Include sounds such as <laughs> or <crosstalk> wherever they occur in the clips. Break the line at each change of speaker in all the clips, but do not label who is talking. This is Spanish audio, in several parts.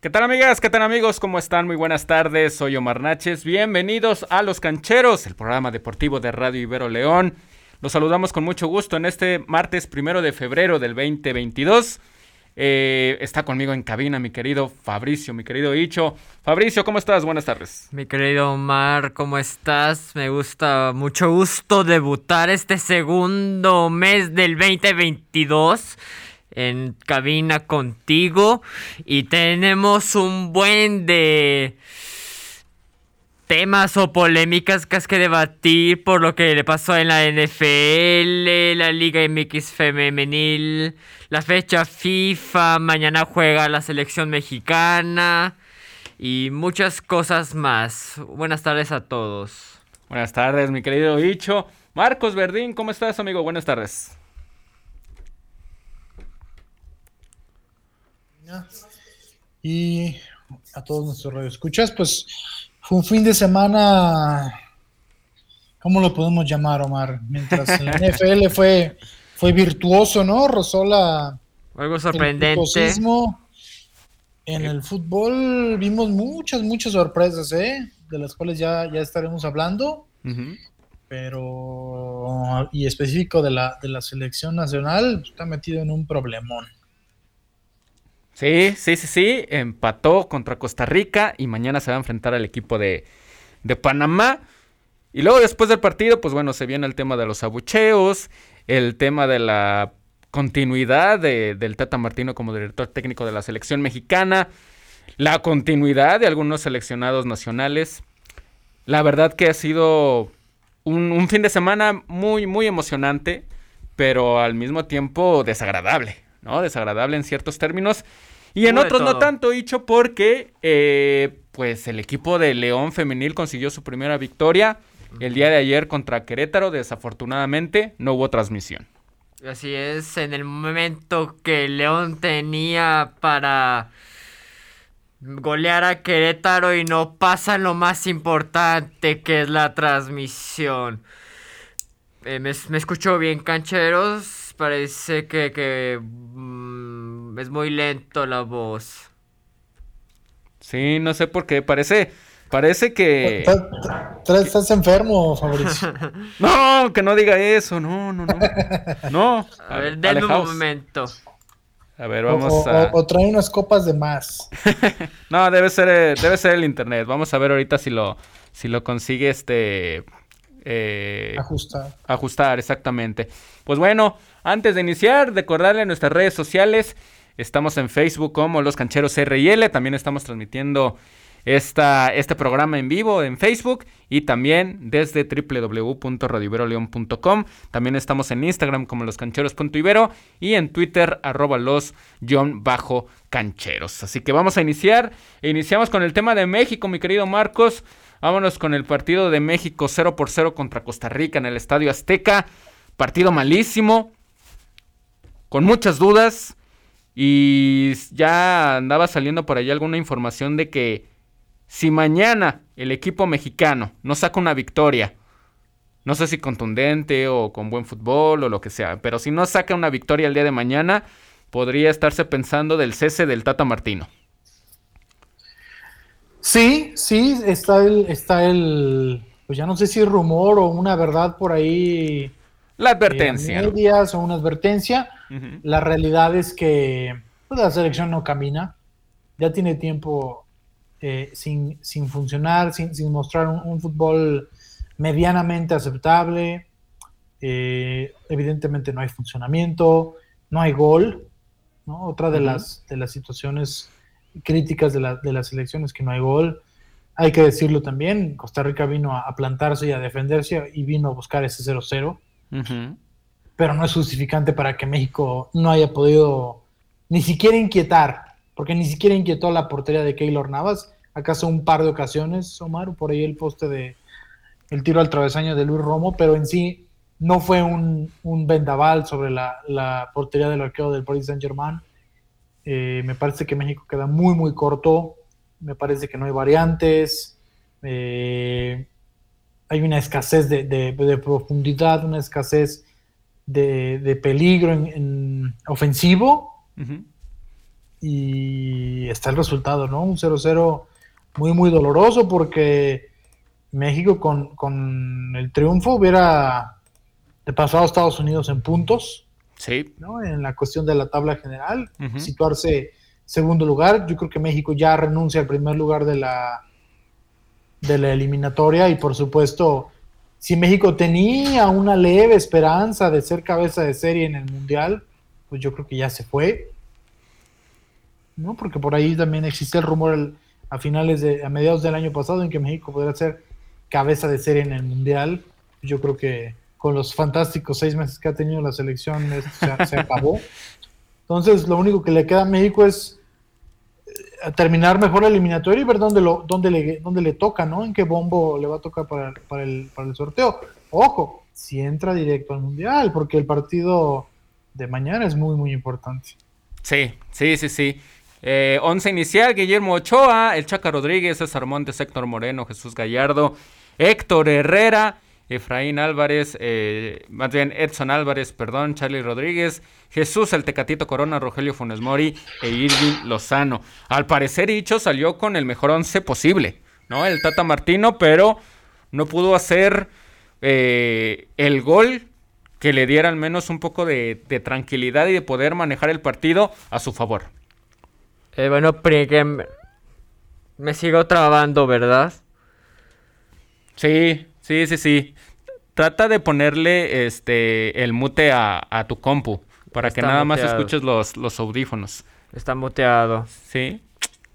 ¿Qué tal amigas? ¿Qué tal amigos? ¿Cómo están? Muy buenas tardes. Soy Omar Naches. Bienvenidos a Los Cancheros, el programa deportivo de Radio Ibero León. Los saludamos con mucho gusto en este martes primero de febrero del 2022. Eh, está conmigo en cabina mi querido Fabricio, mi querido Icho. Fabricio, ¿cómo estás? Buenas tardes.
Mi querido Omar, ¿cómo estás? Me gusta mucho gusto debutar este segundo mes del 2022 en cabina contigo y tenemos un buen de temas o polémicas que has que debatir por lo que le pasó en la NFL, la Liga MX femenil, la fecha FIFA, mañana juega la selección mexicana y muchas cosas más. Buenas tardes a todos.
Buenas tardes, mi querido Icho. Marcos Verdín, ¿cómo estás, amigo? Buenas tardes.
Y a todos nuestros radioescuchas, pues fue un fin de semana, ¿cómo lo podemos llamar, Omar? Mientras el <laughs> NFL fue, fue virtuoso, ¿no? Rozó la...
Algo sorprendente.
En el fútbol vimos muchas, muchas sorpresas, ¿eh? De las cuales ya, ya estaremos hablando. Pero, y específico de la, de la selección nacional, está metido en un problemón.
Sí, sí, sí, sí. Empató contra Costa Rica y mañana se va a enfrentar al equipo de, Panamá. Y luego después del partido, pues bueno, se viene el tema de los abucheos, el tema de la continuidad del Tata Martino como director técnico de la selección mexicana, la continuidad de algunos seleccionados nacionales. La verdad que ha sido un, un fin de semana muy, muy emocionante, pero al mismo tiempo desagradable, ¿no? Desagradable en ciertos términos. Y en otros no tanto, dicho porque eh, pues el equipo de León Femenil consiguió su primera victoria el día de ayer contra Querétaro. Desafortunadamente no hubo transmisión.
Así es, en el momento que León tenía para golear a Querétaro y no pasa lo más importante que es la transmisión. Eh, me, me escucho bien, cancheros. Parece que, que es muy lento la voz.
Sí, no sé por qué. Parece, parece que.
¿Estás enfermo, Fabricio? <laughs>
no, que no diga eso. No, no, no. No.
A ver, denme un momento.
A ver, vamos a.
O, trae unas copas de más. <laughs>
no, debe ser, debe ser el internet. Vamos a ver ahorita si lo, si lo consigue este.
Eh, ajustar.
Ajustar, exactamente. Pues bueno, antes de iniciar, recordarle nuestras redes sociales. Estamos en Facebook como Los Cancheros RL. También estamos transmitiendo esta, este programa en vivo en Facebook y también desde www.radioiberoleón.com. También estamos en Instagram como loscancheros.ibero y en Twitter arroba los bajo cancheros. Así que vamos a iniciar. Iniciamos con el tema de México, mi querido Marcos. Vámonos con el partido de México 0 por 0 contra Costa Rica en el Estadio Azteca. Partido malísimo, con muchas dudas. Y ya andaba saliendo por ahí alguna información de que si mañana el equipo mexicano no saca una victoria, no sé si contundente o con buen fútbol o lo que sea, pero si no saca una victoria el día de mañana, podría estarse pensando del cese del Tata Martino.
Sí, sí, está el, está el, pues ya no sé si rumor o una verdad por ahí.
La advertencia.
medias o una advertencia. La realidad es que pues, la selección no camina, ya tiene tiempo eh, sin, funcionar, sin, mostrar un, fútbol medianamente aceptable. Eh, evidentemente no hay funcionamiento, no hay gol. Otra de, las, de las situaciones críticas de, de las elecciones que no hay gol. Hay que decirlo también, Costa Rica vino a, plantarse y a defenderse y vino a buscar ese 0-0 pero no es justificante para que México no haya podido ni siquiera inquietar, porque ni siquiera inquietó la portería de Keylor Navas, acaso un par de ocasiones, Omar, por ahí el poste de el tiro al travesaño de Luis Romo, pero en sí no fue un, vendaval sobre la, portería del arqueo del Paris Saint Germain. Eh, me parece que México queda muy, muy corto. Me parece que no hay variantes. Eh, hay una escasez de, profundidad, una escasez de, peligro en, ofensivo. Y y está el resultado, ¿no? Un 0-0 muy, muy doloroso porque México con, con el triunfo hubiera pasado a Estados Unidos en puntos.
Sí.
¿no? En la cuestión de la tabla general, situarse segundo lugar. Yo creo que México ya renuncia al primer lugar de la, de la eliminatoria y por supuesto, si México tenía una leve esperanza de ser cabeza de serie en el Mundial, pues yo creo que ya se fue. ¿no? Porque por ahí también existe el rumor a finales de, a mediados del año pasado en que México podría ser cabeza de serie en el Mundial. Yo creo que con los fantásticos seis meses que ha tenido la selección se, acabó. Entonces, lo único que le queda a México es eh, terminar mejor la eliminatoria y ver dónde, lo, dónde, le, dónde le toca, ¿no? En qué bombo le va a tocar para, para, el, para el sorteo. Ojo, si entra directo al Mundial, porque el partido de mañana es muy, muy importante.
Sí, sí, sí, sí. Eh, once inicial, Guillermo Ochoa, el Chaca Rodríguez, César Montes, Héctor Moreno, Jesús Gallardo, Héctor Herrera, Efraín Álvarez, eh, más bien Edson Álvarez, perdón, Charlie Rodríguez, Jesús el Tecatito Corona, Rogelio Funes Mori e Irving Lozano. Al parecer Hicho salió con el mejor once posible, ¿no? El Tata Martino, pero no pudo hacer eh, el gol que le diera al menos un poco de tranquilidad y de poder manejar el partido a su favor.
Eh, bueno, me sigo trabando, ¿verdad?
Sí, sí, sí, sí. Trata de ponerle este el mute a, tu compu para que nada más escuches los, los audífonos.
Está muteado.
Sí.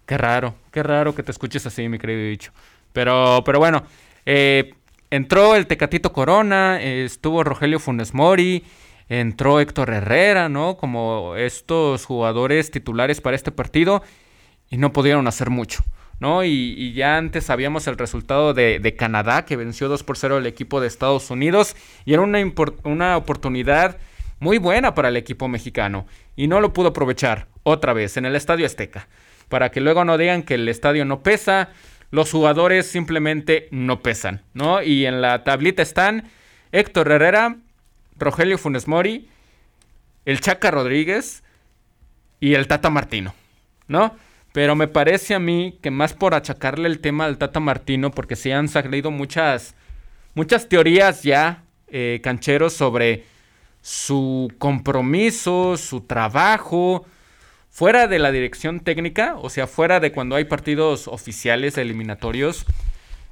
Qué raro, qué raro que te escuches así, mi querido dicho. Pero, pero bueno, eh, entró el Tecatito Corona, estuvo Rogelio Funes Mori, entró Héctor Herrera, ¿no? Como estos jugadores titulares para este partido y no pudieron hacer mucho, Y, ya antes sabíamos el resultado de, Canadá, que venció 2 por 0 al equipo de Estados Unidos y era una, una oportunidad muy buena para el equipo mexicano y no lo pudo aprovechar otra vez en el Estadio Azteca, para que luego no digan que el estadio no pesa, los jugadores simplemente no pesan, ¿no? Y en la tablita están Héctor Herrera, Rogelio Funes Mori, el Chaca Rodríguez y el Tata Martino, ¿no? Pero me parece a mí que más por achacarle el tema al Tata Martino, porque se han salido muchas, muchas teorías ya, eh, cancheros, sobre su compromiso, su trabajo, fuera de la dirección técnica, o sea, fuera de cuando hay partidos oficiales eliminatorios,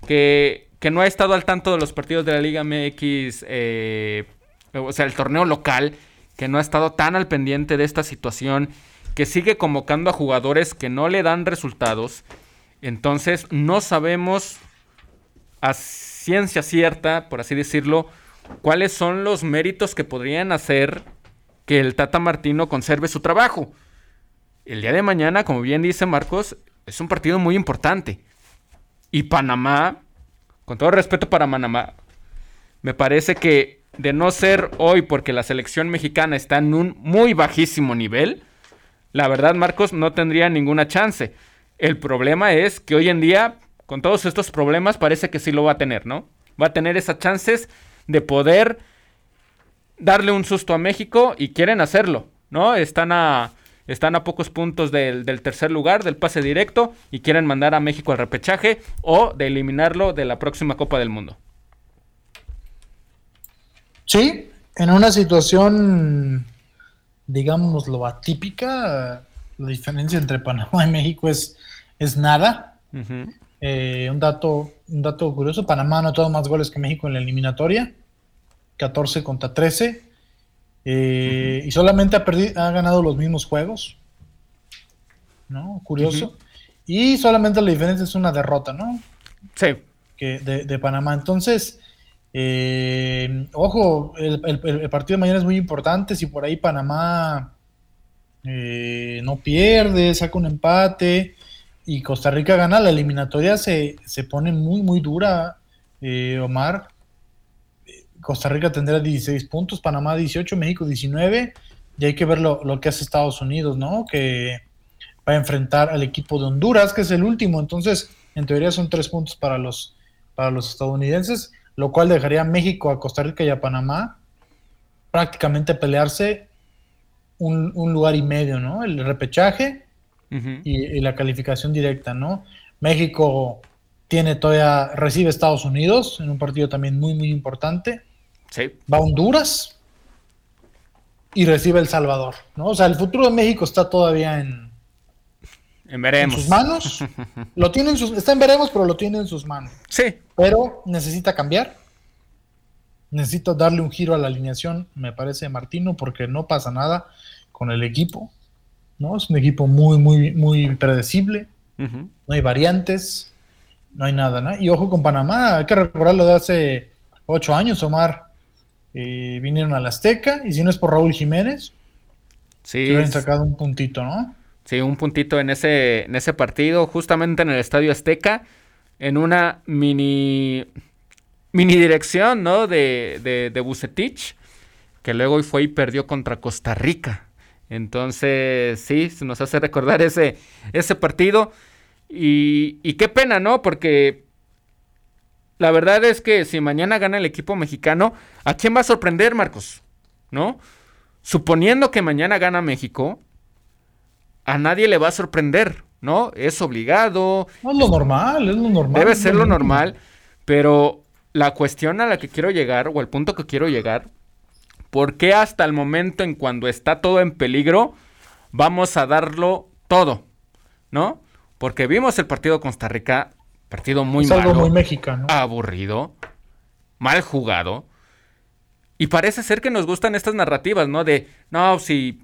que, que no ha estado al tanto de los partidos de la Liga MX eh, o sea, el torneo local, que no ha estado tan al pendiente de esta situación, que sigue convocando a jugadores que no le dan resultados. Entonces, no sabemos a ciencia cierta, por así decirlo, cuáles son los méritos que podrían hacer que el Tata Martino conserve su trabajo. El día de mañana, como bien dice Marcos, es un partido muy importante. Y Panamá, con todo respeto para Panamá, me parece que de no ser hoy porque la selección mexicana está en un muy bajísimo nivel, la verdad Marcos no tendría ninguna chance. El problema es que hoy en día, con todos estos problemas, parece que sí lo va a tener, ¿no? Va a tener esas chances de poder darle un susto a México y quieren hacerlo, ¿no? Están a, están a pocos puntos del, del tercer lugar, del pase directo, y quieren mandar a México al repechaje o de eliminarlo de la próxima Copa del Mundo.
Sí, en una situación, digámoslo, atípica, la diferencia entre Panamá y México es, es nada. Eh, un, dato, un dato curioso, Panamá ha anotado más goles que México en la eliminatoria, 14 contra 13, eh, y solamente ha, perdido, ha ganado los mismos juegos, ¿no? Curioso. Y solamente la diferencia es una derrota, ¿no?
Sí.
Que de, de Panamá. Entonces, eh, ojo, el, partido de mañana es muy importante. Si por ahí Panamá eh, no pierde, saca un empate y Costa Rica gana, la eliminatoria se, pone muy, muy dura, eh, Omar. Costa Rica tendrá 16 puntos, Panamá 18, México 19. Y hay que ver lo, lo que hace Estados Unidos, ¿no? Que va a enfrentar al equipo de Honduras, que es el último. Entonces, en teoría son tres puntos para los, para los estadounidenses lo cual dejaría a México, a Costa Rica y a Panamá prácticamente pelearse un, lugar y medio, ¿no? El repechaje y, la calificación directa, ¿no? México tiene todavía, recibe Estados Unidos en un partido también muy, muy importante.
Sí.
Va a Honduras y recibe El Salvador, ¿no? O sea, el futuro de México está todavía en,
en, veremos.
sus manos. lo tiene en sus, está en veremos, pero lo tiene en sus manos.
Sí.
Pero necesita cambiar. Necesito darle un giro a la alineación, me parece, Martino, porque no pasa nada con el equipo. ¿no? Es un equipo muy, muy, muy predecible. No hay variantes, no hay nada, ¿no? Y ojo con Panamá, hay que recordarlo de hace ocho años, Omar. Eh, vinieron al Azteca, y si no es por Raúl Jiménez,
sí,
se hubieran sacado un puntito, ¿no?
Sí, un puntito en ese, en ese partido, justamente en el Estadio Azteca, en una mini mini dirección, ¿no? De, de, de Bucetich, que luego fue y perdió contra Costa Rica. Entonces, sí, se nos hace recordar ese, ese partido. Y, y qué pena, ¿no? Porque la verdad es que si mañana gana el equipo mexicano, ¿a quién va a sorprender, Marcos? ¿No? Suponiendo que mañana gana México, a nadie le va a sorprender, ¿no? Es obligado.
No es lo normal, es lo normal.
Debe ser lo normal, pero la cuestión a la que quiero llegar, o el punto que quiero llegar, ¿por qué hasta el momento en cuando está todo en peligro, vamos a darlo todo? ¿No? Porque vimos el partido de Costa Rica, partido muy
es
malo,
algo muy mexicano.
aburrido, mal jugado. Y parece ser que nos gustan estas narrativas, ¿no? De, no, si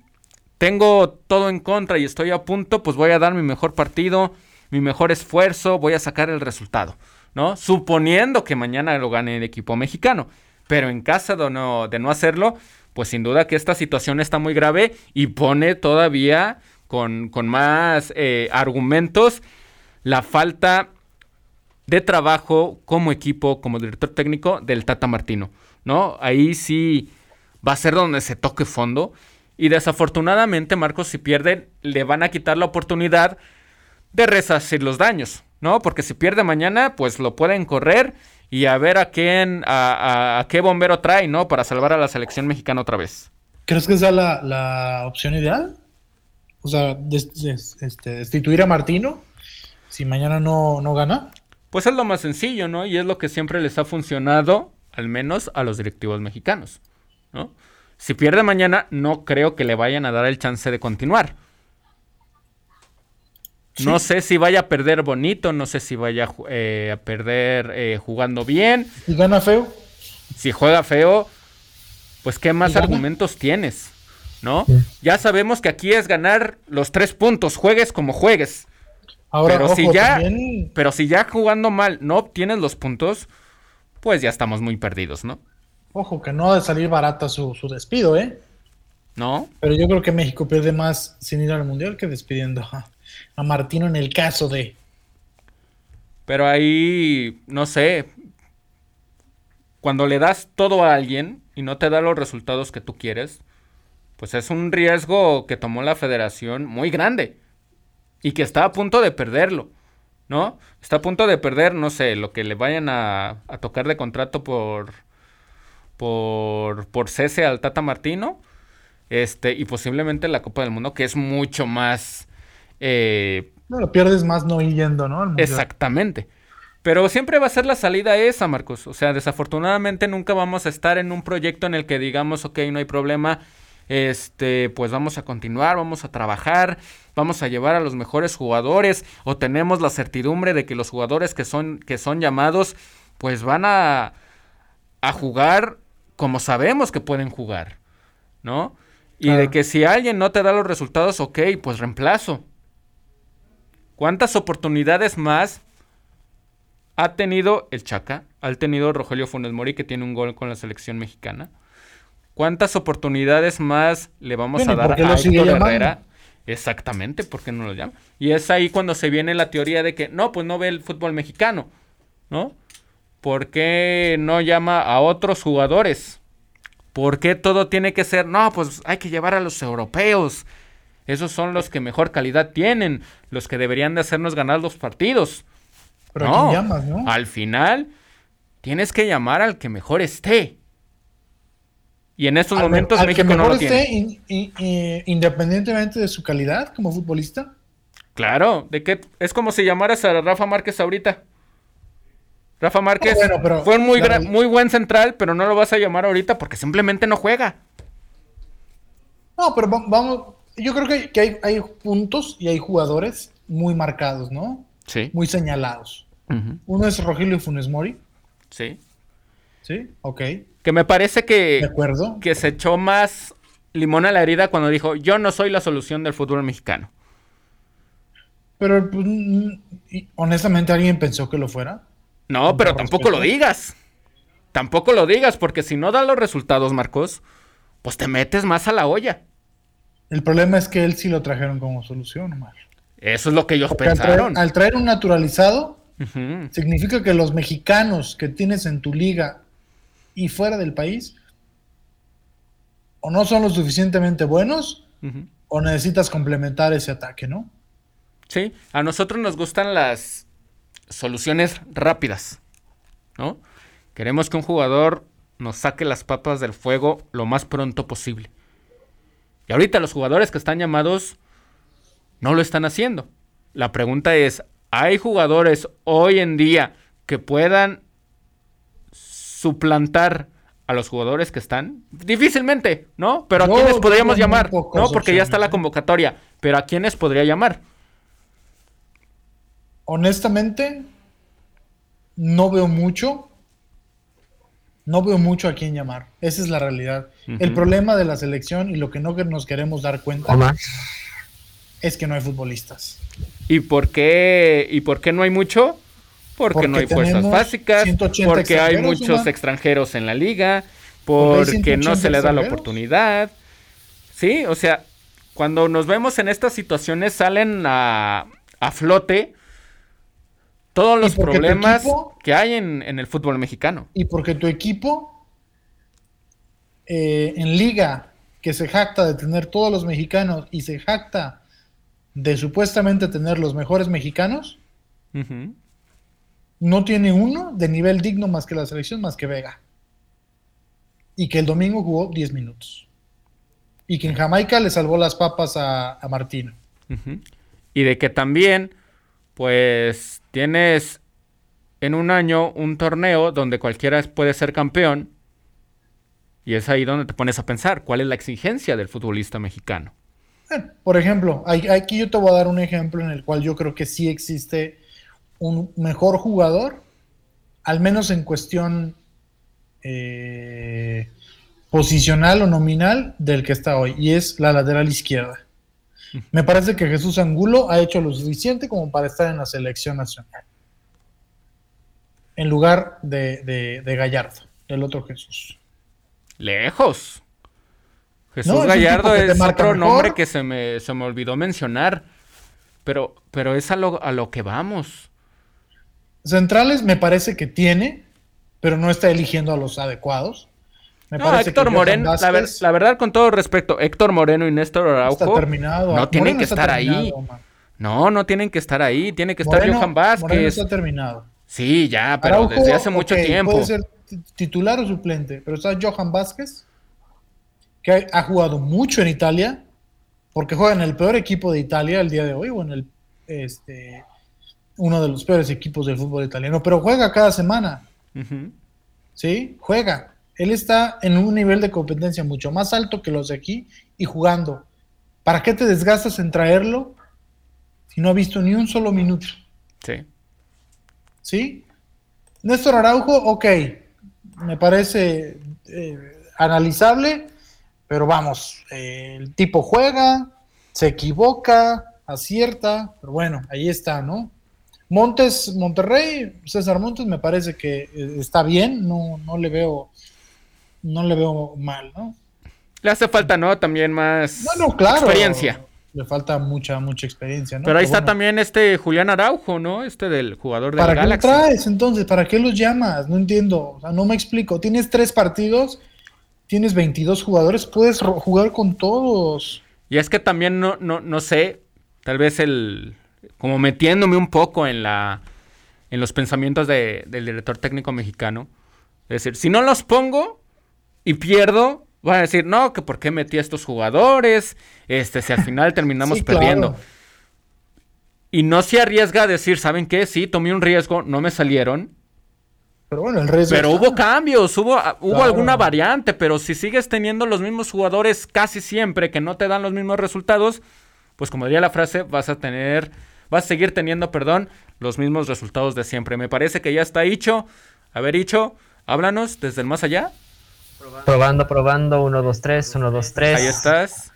tengo todo en contra y estoy a punto, pues voy a dar mi mejor partido, mi mejor esfuerzo, voy a sacar el resultado. ¿no? Suponiendo que mañana lo gane el equipo mexicano. Pero en caso de no, de no hacerlo, pues sin duda que esta situación está muy grave y pone todavía con, más eh, argumentos la falta de trabajo como equipo, como director técnico del Tata Martino, ¿no? Ahí sí va a ser donde se toque fondo. Y desafortunadamente, Marcos, si pierden, le van a quitar la oportunidad de resarcir los daños. ¿no? Porque si pierde mañana, pues lo pueden correr y a ver a quién, a, qué bombero trae, ¿no? Para salvar a la selección mexicana otra vez.
¿Crees que esa la, la opción ideal? O sea, este, destituir a Martino si mañana no, no gana.
Pues es lo más sencillo, ¿no? Y es lo que siempre les ha funcionado, al menos a los directivos mexicanos, ¿no? Si pierde mañana, no creo que le vayan a dar el chance de continuar. No sé si vaya a perder bonito, no sé si vaya eh, a perder eh, jugando bien.
¿Y gana feo?
Si juega feo, pues qué más argumentos tienes, ¿no? Ya sabemos que aquí es ganar los tres puntos, juegues como juegues. Ahora, pero si ya, pero si ya jugando mal no obtienes los puntos, pues ya estamos muy perdidos, ¿no?
Ojo, que no ha de salir barata su, su despido, ¿eh?
¿No?
Pero yo creo que México pierde más sin ir al mundial que despidiendo a Martino en el caso de.
Pero ahí, no sé, cuando le das todo a alguien y no te da los resultados que tú quieres, pues es un riesgo que tomó la federación muy grande y que está a punto de perderlo, ¿no? Está a punto de perder, no sé, lo que le vayan a, a tocar de contrato por, por, por cese al Tata Martino, este, y posiblemente la Copa del Mundo, que es mucho más
eh, no, lo pierdes más no yendo, ¿no?
Exactamente. Pero siempre va a ser la salida esa, Marcos. O sea, desafortunadamente nunca vamos a estar en un proyecto en el que digamos, ok, no hay problema, este, pues vamos a continuar, vamos a trabajar, vamos a llevar a los mejores jugadores, o tenemos la certidumbre de que los jugadores que son, que son llamados, pues van a, a jugar como sabemos que pueden jugar, ¿no? Y de que si alguien no te da los resultados, ok, pues reemplazo. ¿Cuántas oportunidades más ha tenido el Chaca? Ha tenido Rogelio Funes Mori, que tiene un gol con la selección mexicana. ¿Cuántas oportunidades más le vamos a dar a Héctor Herrera? Exactamente, ¿por qué no lo llama? Y es ahí cuando se viene la teoría de que no, pues no ve el fútbol mexicano, ¿no? ¿Por qué no llama a otros jugadores? ¿Por qué todo tiene que ser, no, pues hay que llevar a los europeos? Esos son los que mejor calidad tienen, los que deberían de hacernos ganar los partidos.
Pero no, llamas, ¿no?
Al final tienes que llamar al que mejor esté. Y en estos momentos
México no lo esté, tiene. independientemente de su calidad como futbolista.
Claro, de que es como si llamaras a Rafa Márquez ahorita. Rafa Márquez
No, bueno, pero
fue un muy, muy buen central, pero no lo vas a llamar ahorita porque simplemente no juega.
No, pero va- vamos, yo creo que, que hay, hay puntos y hay jugadores muy marcados, ¿no?
Sí.
Muy señalados. Uno es Rogelio Funes Mori,
Sí.
¿sí? Ok,
Que me parece que,
de acuerdo.
que se echó más limón a la herida cuando dijo, yo no soy la solución del fútbol mexicano.
Pero pues, mm, honestamente, ¿alguien pensó que lo fuera?
No, pero tampoco lo digas. Tampoco lo digas, porque si no da los resultados, Marcos, pues te metes más a la olla.
El problema es que él sí lo trajeron como solución, Omar.
Eso es lo que ellos
Porque al traer,
pensaron.
al traer un naturalizado, significa que los mexicanos que tienes en tu liga y fuera del país, o no son lo suficientemente buenos, o necesitas complementar ese ataque, ¿no?
Sí, a nosotros nos gustan las soluciones rápidas, ¿no? Queremos que un jugador nos saque las papas del fuego lo más pronto posible. Y ahorita los jugadores que están llamados no lo están haciendo. La pregunta es, ¿hay jugadores hoy en día que puedan suplantar a los jugadores que están? Difícilmente, ¿no? Pero ¿a
Yo
quiénes
veo
podríamos llamar? No, porque ya está la
¿eh?
convocatoria. Pero ¿a quiénes podría llamar?
Honestamente, no veo mucho. No veo mucho a quién llamar. Esa es la realidad. El problema de la selección y lo que no nos queremos dar cuenta es que no hay futbolistas.
¿Y por qué, y por qué no hay mucho? Porque,
Porque
no hay fuerzas básicas,
180
porque hay muchos
Omar.
extranjeros en la liga,
Porque
no
180
se le da la oportunidad. Sí, o sea, cuando nos vemos en estas situaciones salen a, a flote todos los problemas
equipo-
que hay en, en el fútbol mexicano.
Y porque tu equipo eh, en liga que se jacta de tener todos los mexicanos y se jacta de supuestamente tener los mejores mexicanos, no tiene uno de nivel digno más que la selección, más que Vega. Y que el domingo jugó 10 minutos. Y que en Jamaica le salvó las papas a, a Martino.
Y de que también, pues, tienes en un año un torneo donde cualquiera puede ser campeón. Y es ahí donde te pones a pensar, ¿cuál es la exigencia del futbolista mexicano?
Por ejemplo, aquí yo te voy a dar un ejemplo en el cual yo creo que sí existe un mejor jugador, al menos en cuestión eh, posicional o nominal del que está hoy, y es la lateral izquierda. Me parece que Jesús Angulo ha hecho lo suficiente como para estar en la selección nacional. En lugar de, de- de Gallardo, del otro Jesús.
Lejos. Jesús
No,
Gallardo es otro
mejor.
nombre que se me, se me olvidó mencionar. Pero, pero es a lo, a lo que vamos.
Centrales me parece que tiene, pero no está eligiendo a los adecuados. Me
No, Héctor Moreno, la, ver-
Vázquez
la verdad, con todo respeto, Héctor Moreno y Néstor
está
Araujo
terminado.
no tienen
Moreno
que estar ahí.
man.
No, no tienen que estar ahí. Tiene que estar
Moreno-
Johan
Moreno
Vázquez.
está terminado.
Sí, ya, pero
Araujo,
desde hace mucho tiempo.
Puede ser ti- titular o suplente, pero está Johan Vázquez, que ha, jugado mucho en Italia, porque juega en el peor equipo de Italia el día de hoy, o en el este uno de los peores equipos del fútbol italiano, pero juega cada semana. ¿sí? Juega. Él está en un nivel de competencia mucho más alto que los de aquí y jugando. ¿Para qué te desgastas en traerlo si no ha visto ni un solo minuto?
Sí.
¿Sí? Néstor Araujo, ok, me parece eh, analizable, pero vamos, eh, el tipo juega, se equivoca, acierta, pero bueno, ahí está, ¿no? Montes, Monterrey, César Montes me parece que eh, está bien, no, no le veo, no le veo mal, ¿no?
Le hace falta, ¿no? También más
claro.
experiencia.
Le falta mucha, mucha experiencia, ¿no?
Pero ahí está
bueno,
también este Julián Araujo, ¿no? Este del jugador del
¿Para qué
Galaxy.
traes entonces? ¿Para qué los llamas? No entiendo. O sea, no me explico. Tienes tres partidos, tienes 22 jugadores, puedes jugar con todos.
Y es que también no, no, no sé, tal vez el. como metiéndome un poco en la. en los pensamientos de- del director técnico mexicano. Es decir, si no los pongo y pierdo, van a decir, no, que por qué metí a estos jugadores. Este, si al final <laughs> terminamos
Sí, claro.
perdiendo. y no se arriesga a decir, ¿saben qué? Sí, tomé un riesgo, no me salieron.
Pero bueno, el riesgo.
Pero
está.
hubo cambios, hubo, ah, hubo
Claro.
alguna variante, pero si sigues teniendo los mismos jugadores casi siempre que no te dan los mismos resultados, pues como diría la frase, vas a tener, vas a seguir teniendo, perdón, los mismos resultados de siempre. Me parece que ya está dicho. A ver, dicho, háblanos desde el más allá.
Probando, probando, 1, 2, 3, 1, 2, 3.
Ahí estás.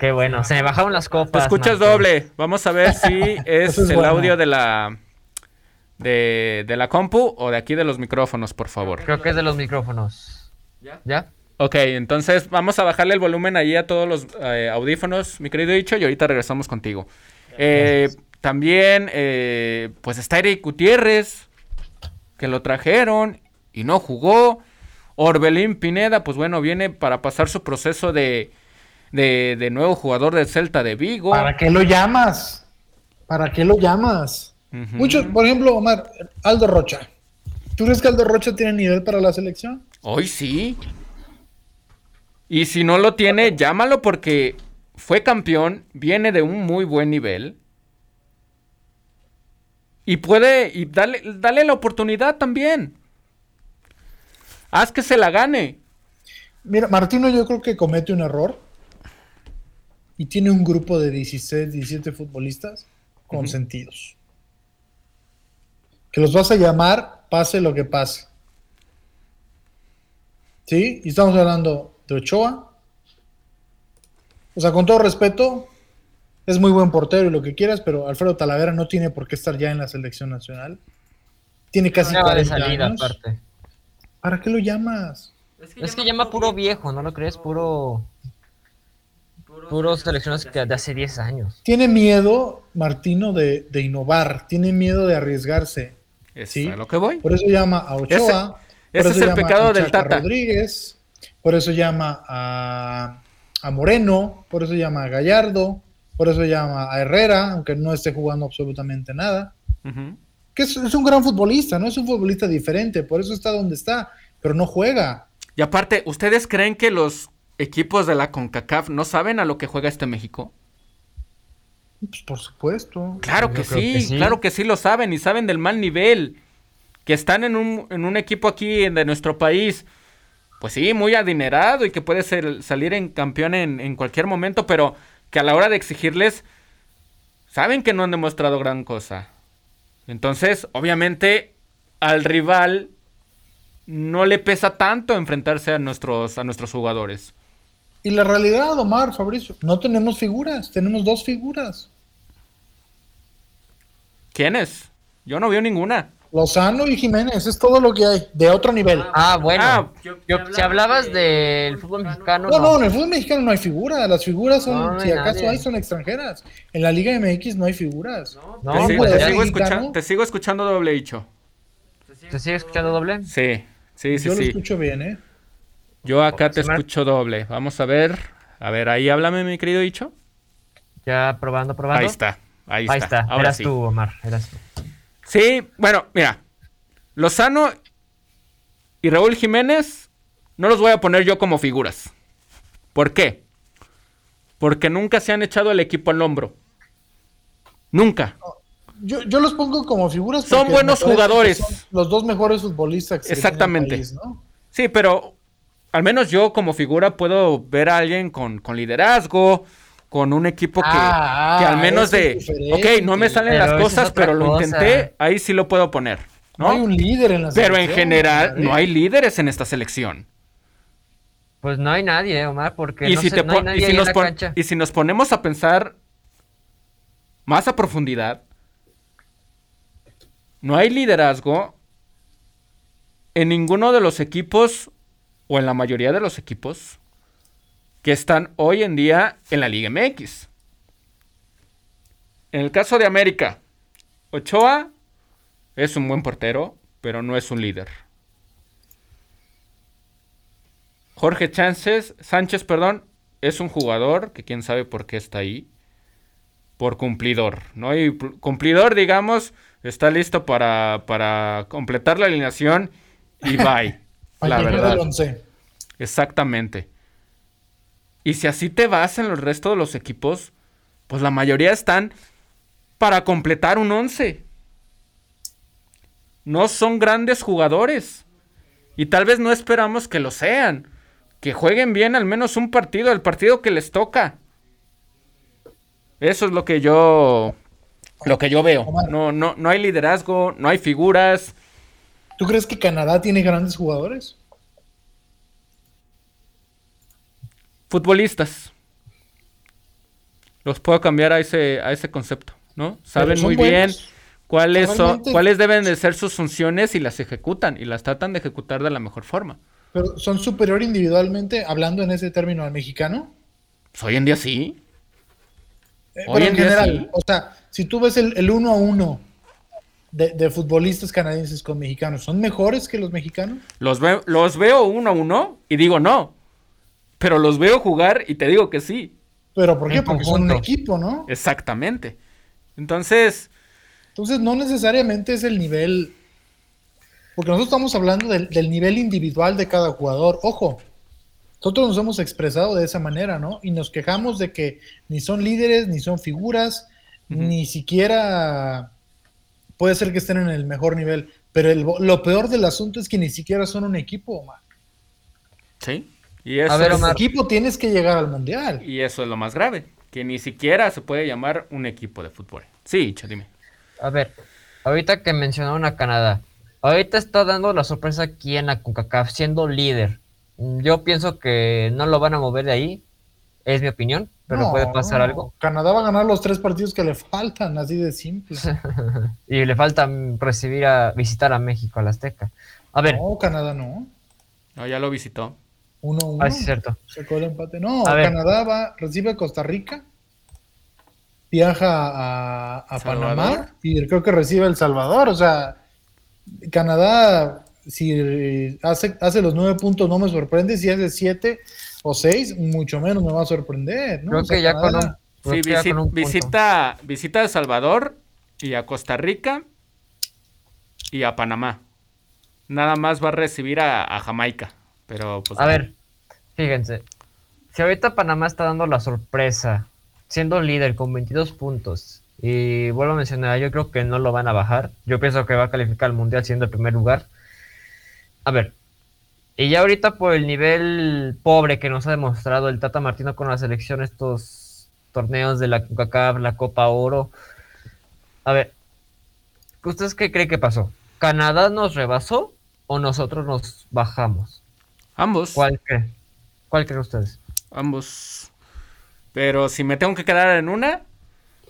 Qué bueno, se me bajaron las copas.
Te escuchas
Marco.
doble. Vamos a ver si <laughs> es, el
bueno.
audio de la de, de la compu o de aquí de los micrófonos, por favor.
Creo que es de los micrófonos. ¿Ya?
Ok, entonces vamos a bajarle el volumen ahí a todos los eh, audífonos, mi querido dicho, y ahorita regresamos contigo. Eh, también, eh, pues está Eric Gutiérrez, que lo trajeron y no jugó. Orbelín Pineda, pues bueno, viene para pasar su proceso de, de, de nuevo jugador del Celta de Vigo.
¿Para qué lo llamas? ¿Para qué lo llamas? Muchos, por ejemplo, Omar, Aldo Rocha. ¿Tú crees que Aldo Rocha tiene nivel para la selección?
Hoy sí. Y si no lo tiene, llámalo porque fue campeón, viene de un muy buen nivel. Y puede, y dale, dale la oportunidad también. Haz que se la gane.
Mira, Martino yo creo que comete un error y tiene un grupo de 16, 17 futbolistas consentidos. Que los vas a llamar pase lo que pase. ¿Sí? Y estamos hablando de Ochoa. O sea, con todo respeto, es muy buen portero y lo que quieras, pero Alfredo Talavera no tiene por qué estar ya en la selección nacional. Tiene casi
de
40
salida,
años.
aparte.
¿Para qué lo llamas?
Es que llama puro viejo, ¿no lo crees? Puro. Puros selecciones que de hace 10 años.
Tiene miedo, Martino, de, de innovar, tiene miedo de arriesgarse.
Es
Sí.
a lo que voy.
Por eso llama a Ochoa.
Ese-
por
ese
eso
es el
llama
pecado
a
del
Chaca
Tata.
Rodríguez, por eso llama a, a Moreno, por eso llama a Gallardo, por eso llama a Herrera, aunque no esté jugando absolutamente nada.
Ujú.
Que es, es un gran futbolista, ¿no? Es un futbolista diferente, por eso está donde está, pero no juega.
Y aparte, ¿ustedes creen que los equipos de la CONCACAF no saben a lo que juega este México?
Pues por supuesto.
Claro que sí,
que sí.
claro que sí lo saben y saben del mal nivel. Que están en un, en un equipo aquí de nuestro país, pues sí, muy adinerado y que puede ser, salir en campeón en, en cualquier momento, pero que a la hora de exigirles, saben que no han demostrado gran cosa. Entonces, obviamente, al rival no le pesa tanto enfrentarse a nuestros, a nuestros jugadores.
Y la realidad, Omar, Fabricio, no tenemos figuras, tenemos dos figuras.
¿Quiénes? Yo no veo ninguna.
Lozano y Jiménez, es todo lo que hay, de otro nivel.
Ah, bueno.
Ah,
Yo- si hablabas del fútbol mexicano.
No, no, en el fútbol mexicano no hay figuras. Las figuras son,
No, no
si acaso
nadie.
hay, son extranjeras. En la Liga MX no hay figuras.
No,
te,
no,
sigo,
pues,
te sigo te sigo escuchando doble dicho.
¿Se sigue escuchando doble?
Sí, sí, sí,
Yo lo
sí.
escucho bien, ¿eh?
Yo acá te escucho doble. Vamos a ver. A ver, ahí háblame, mi querido dicho.
Ya probando, probando.
Ahí está, ahí,
Ahí
está.
está.
Ahora
eras
sí.
tú, Omar. Eras tú.
Sí, bueno, mira. Lozano y Raúl Jiménez no los voy a poner yo como figuras. ¿Por qué? Porque nunca se han echado el equipo al hombro. Nunca.
Yo, yo los pongo como figuras.
Son buenos jugadores.
son los dos mejores futbolistas que en el
Exactamente.
país, ¿no?
Sí, pero al menos yo como figura puedo ver a alguien con, con liderazgo, con un equipo que,
Ah,
que al menos
eso
de, ok, no me salen
Pero
las cosas, pero lo
cosa.
intenté, ahí sí lo puedo poner,
No
¿no?
hay un líder en la
pero en general no hay líderes en esta selección.
Pues no hay nadie, eh, Omar, porque
Y
no,
si,
se-
te
no hay
pon-
nadie
y, si
ahí en
nos
la cancha.
y si nos ponemos a pensar más a profundidad, no hay liderazgo en ninguno de los equipos o en la mayoría de los equipos que están hoy en día en la Liga MX. En el caso de América, Ochoa es un buen portero, pero no es un líder. Jorge Sánchez, Sánchez, perdón, es un jugador que quién sabe por qué está ahí. Por cumplidor, ¿no? Y pl- cumplidor, digamos, está listo para, para completar la alineación y <laughs> bye. la verdad. Exactamente. Y si así te vas en el resto de los equipos, pues la mayoría están para completar un 11. No son grandes jugadores. Y tal vez no esperamos que lo sean. Que jueguen bien al menos un partido, el partido que les toca. Eso es lo que yo lo que yo veo. No, no, no hay liderazgo, no hay figuras.
¿Tú crees que Canadá tiene grandes jugadores?
Futbolistas. Los puedo cambiar a ese, a ese concepto, ¿no? Saben muy bien cuáles son, cuáles deben de ser sus funciones y las ejecutan y las tratan de ejecutar de la mejor forma.
Pero son superior individualmente, hablando en ese término al mexicano.
Pues hoy en día sí.
Eh, hoy en, general, o sea, si tú ves el, uno a uno de, futbolistas canadienses con mexicanos, ¿son mejores que los mexicanos?
Los, veo, los veo uno a uno y digo no. Pero los veo jugar y te digo que sí.
¿Pero por qué? Porque son un equipo, ¿no?
Exactamente. Entonces.
Entonces, no necesariamente es el nivel. Porque nosotros estamos hablando del, nivel individual de cada jugador. Ojo, nosotros nos hemos expresado de esa manera, ¿no? Y nos quejamos de que ni son líderes, ni son figuras, ni siquiera puede ser que estén en el mejor nivel. Pero lo peor del asunto es que ni siquiera son un equipo, man.
Sí.
Y eso a ver, equipo tienes que llegar al mundial.
Y eso es lo más grave, que ni siquiera se puede llamar un equipo de fútbol. Sí, dime.
A ver, ahorita que mencionaron a Canadá, ahorita está dando la sorpresa aquí en la CONCACAF siendo líder. Yo pienso que no lo van a mover de ahí, es mi opinión, pero puede pasar algo.
Canadá va a ganar los tres partidos que le faltan, así de simple. <laughs>
y le falta recibir a visitar a México, a la Azteca. A ver.
No, Canadá no.
No, ya lo visitó.
1-1.
Ah, sí, cierto.
Sacó el empate. No, Canadá va, recibe a Costa Rica, viaja a, Panamá y creo que recibe El Salvador. O sea, Canadá, si hace, hace los nueve puntos, no me sorprende. Si hace siete o seis, mucho menos me va a sorprender.
Creo que ya con un.
Sí, visita, visita El Salvador y a Costa Rica y a Panamá. Nada más va a recibir a Jamaica. Pero, pues.
A ver, fíjense. Si ahorita Panamá está dando la sorpresa, siendo líder con 22 puntos, y vuelvo a mencionar, yo creo que no lo van a bajar. Yo pienso que va a calificar al mundial siendo el primer lugar. A ver, y ya ahorita por el nivel pobre que nos ha demostrado el Tata Martino con la selección, estos torneos de la CONCACAF, la Copa Oro. A ver, ¿ustedes qué creen que pasó? ¿Canadá nos rebasó o nosotros nos bajamos?
Ambos.
¿Cuál cree? ¿Cuál creen ustedes?
Ambos. Pero si me tengo que quedar en una,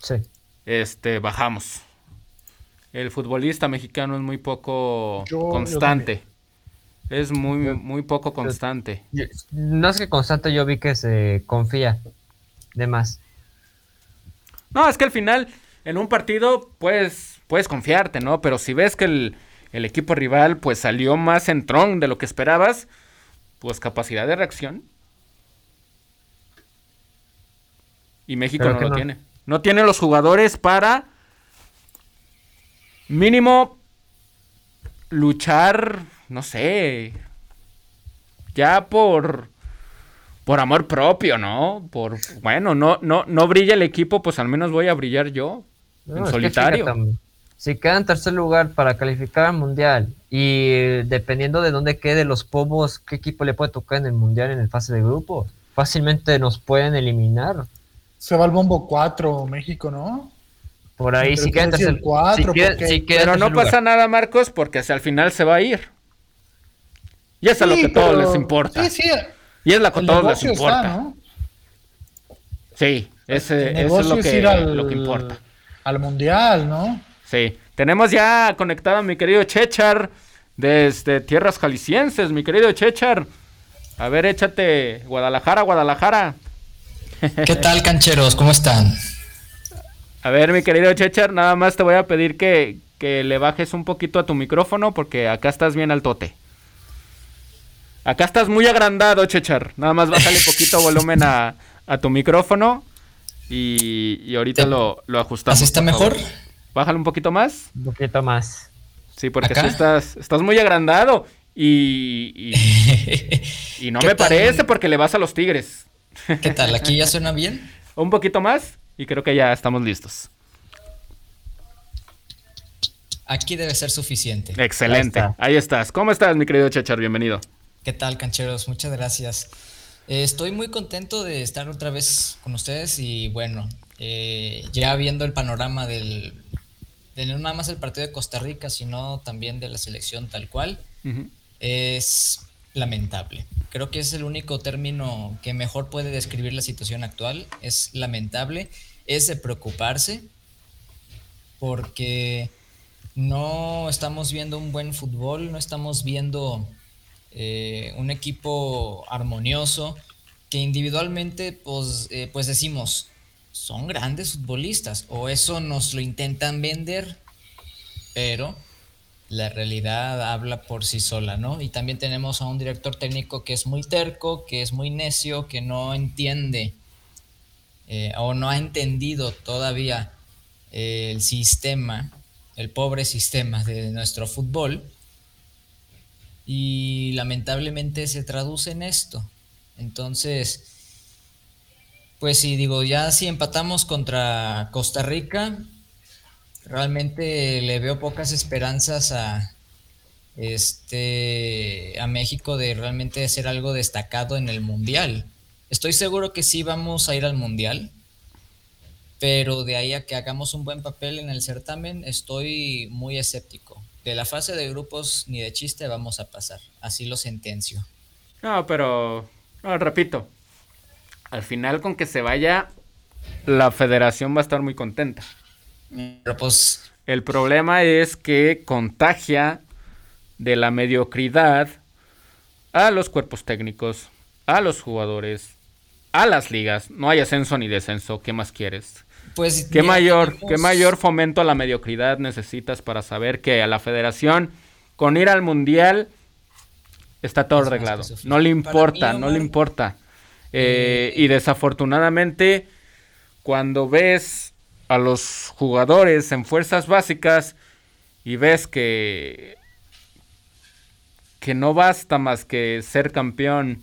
sí.
este, bajamos. El futbolista mexicano es muy poco constante. es muy, muy poco constante.
no es que constante, yo vi que se confía de más.
No, es que al final, en un partido, pues, puedes confiarte, ¿no? Pero si ves que el, el equipo rival, pues, salió más en tron de lo que esperabas, pues capacidad de reacción. Y México no lo tiene. No tiene los jugadores para mínimo luchar, no sé, ya por por amor propio, ¿no? Por bueno, no no no brilla el equipo, pues al menos voy a brillar yo en solitario.
Si queda en tercer lugar para calificar al mundial y dependiendo de dónde quede los pomos, qué equipo le puede tocar en el mundial en el fase de grupo, fácilmente nos pueden eliminar.
Se va al bombo 4 México, ¿no?
Por ahí si queda en tercer lugar.
Pero no pasa nada, Marcos, porque hacia el final se va a ir. Y es a lo que a todos les importa. Sí, sí. Y es la que a todos les importa. Sí, ese, eso es lo que, lo que importa.
Al mundial, ¿no?
Sí. Tenemos ya conectado a mi querido Chechar desde tierras jaliscienses, mi querido Chechar. A ver, échate Guadalajara, Guadalajara.
¿Qué tal, cancheros? ¿Cómo están?
A ver, mi querido Chechar, nada más te voy a pedir que, que le bajes un poquito a tu micrófono porque acá estás bien al tote. Acá estás muy agrandado, Chechar. Nada más bájale <laughs> poquito volumen a, a tu micrófono y, y ahorita lo, lo ajustamos.
¿Así está mejor?
Bájale un poquito más.
Un poquito más.
Sí, porque estás, estás muy agrandado. Y, y, <laughs> no me parece porque le vas a los Tigres. <laughs>
¿Qué tal? ¿Aquí ya suena bien? <laughs>
un poquito más y creo que ya estamos listos.
Aquí debe ser suficiente.
Excelente. Ahí, estás. ¿Cómo estás, mi querido Chachar? Bienvenido.
¿Qué tal, cancheros? Muchas gracias. Eh, estoy muy contento de estar otra vez con ustedes y bueno, eh, ya viendo el panorama del, de no nada más el partido de Costa Rica, sino también de la selección tal cual, es lamentable. Creo que es el único término que mejor puede describir la situación actual. Es lamentable, es de preocuparse, porque no estamos viendo un buen fútbol, no estamos viendo eh, un equipo armonioso, que individualmente pues, eh, pues decimos, son grandes futbolistas, o eso nos lo intentan vender, pero la realidad habla por sí sola, ¿no? Y también tenemos a un director técnico que es muy terco, que es muy necio, que no entiende eh, o no ha entendido todavía eh, el sistema, el pobre sistema de nuestro fútbol. Y lamentablemente se traduce en esto. Entonces, pues sí, digo, ya si empatamos contra Costa Rica, realmente le veo pocas esperanzas a este a México de realmente hacer algo destacado en el mundial. Estoy seguro que sí vamos a ir al mundial, pero de ahí a que hagamos un buen papel en el certamen, estoy muy escéptico. De la fase de grupos ni de chiste vamos a pasar, así lo sentencio.
No, pero repito, al final con que se vaya, la federación va a estar muy contenta.
Pero pues...
El problema es que contagia de la mediocridad a los cuerpos técnicos, a los jugadores, a las ligas. No hay ascenso ni descenso. ¿Qué más quieres? Pues ¿Qué mayor, qué mayor fomento a la mediocridad necesitas para saber que a la federación con ir al mundial está todo arreglado? No le importa, no le importa. Eh, y desafortunadamente, cuando ves a los jugadores en fuerzas básicas y ves que que no basta más que ser campeón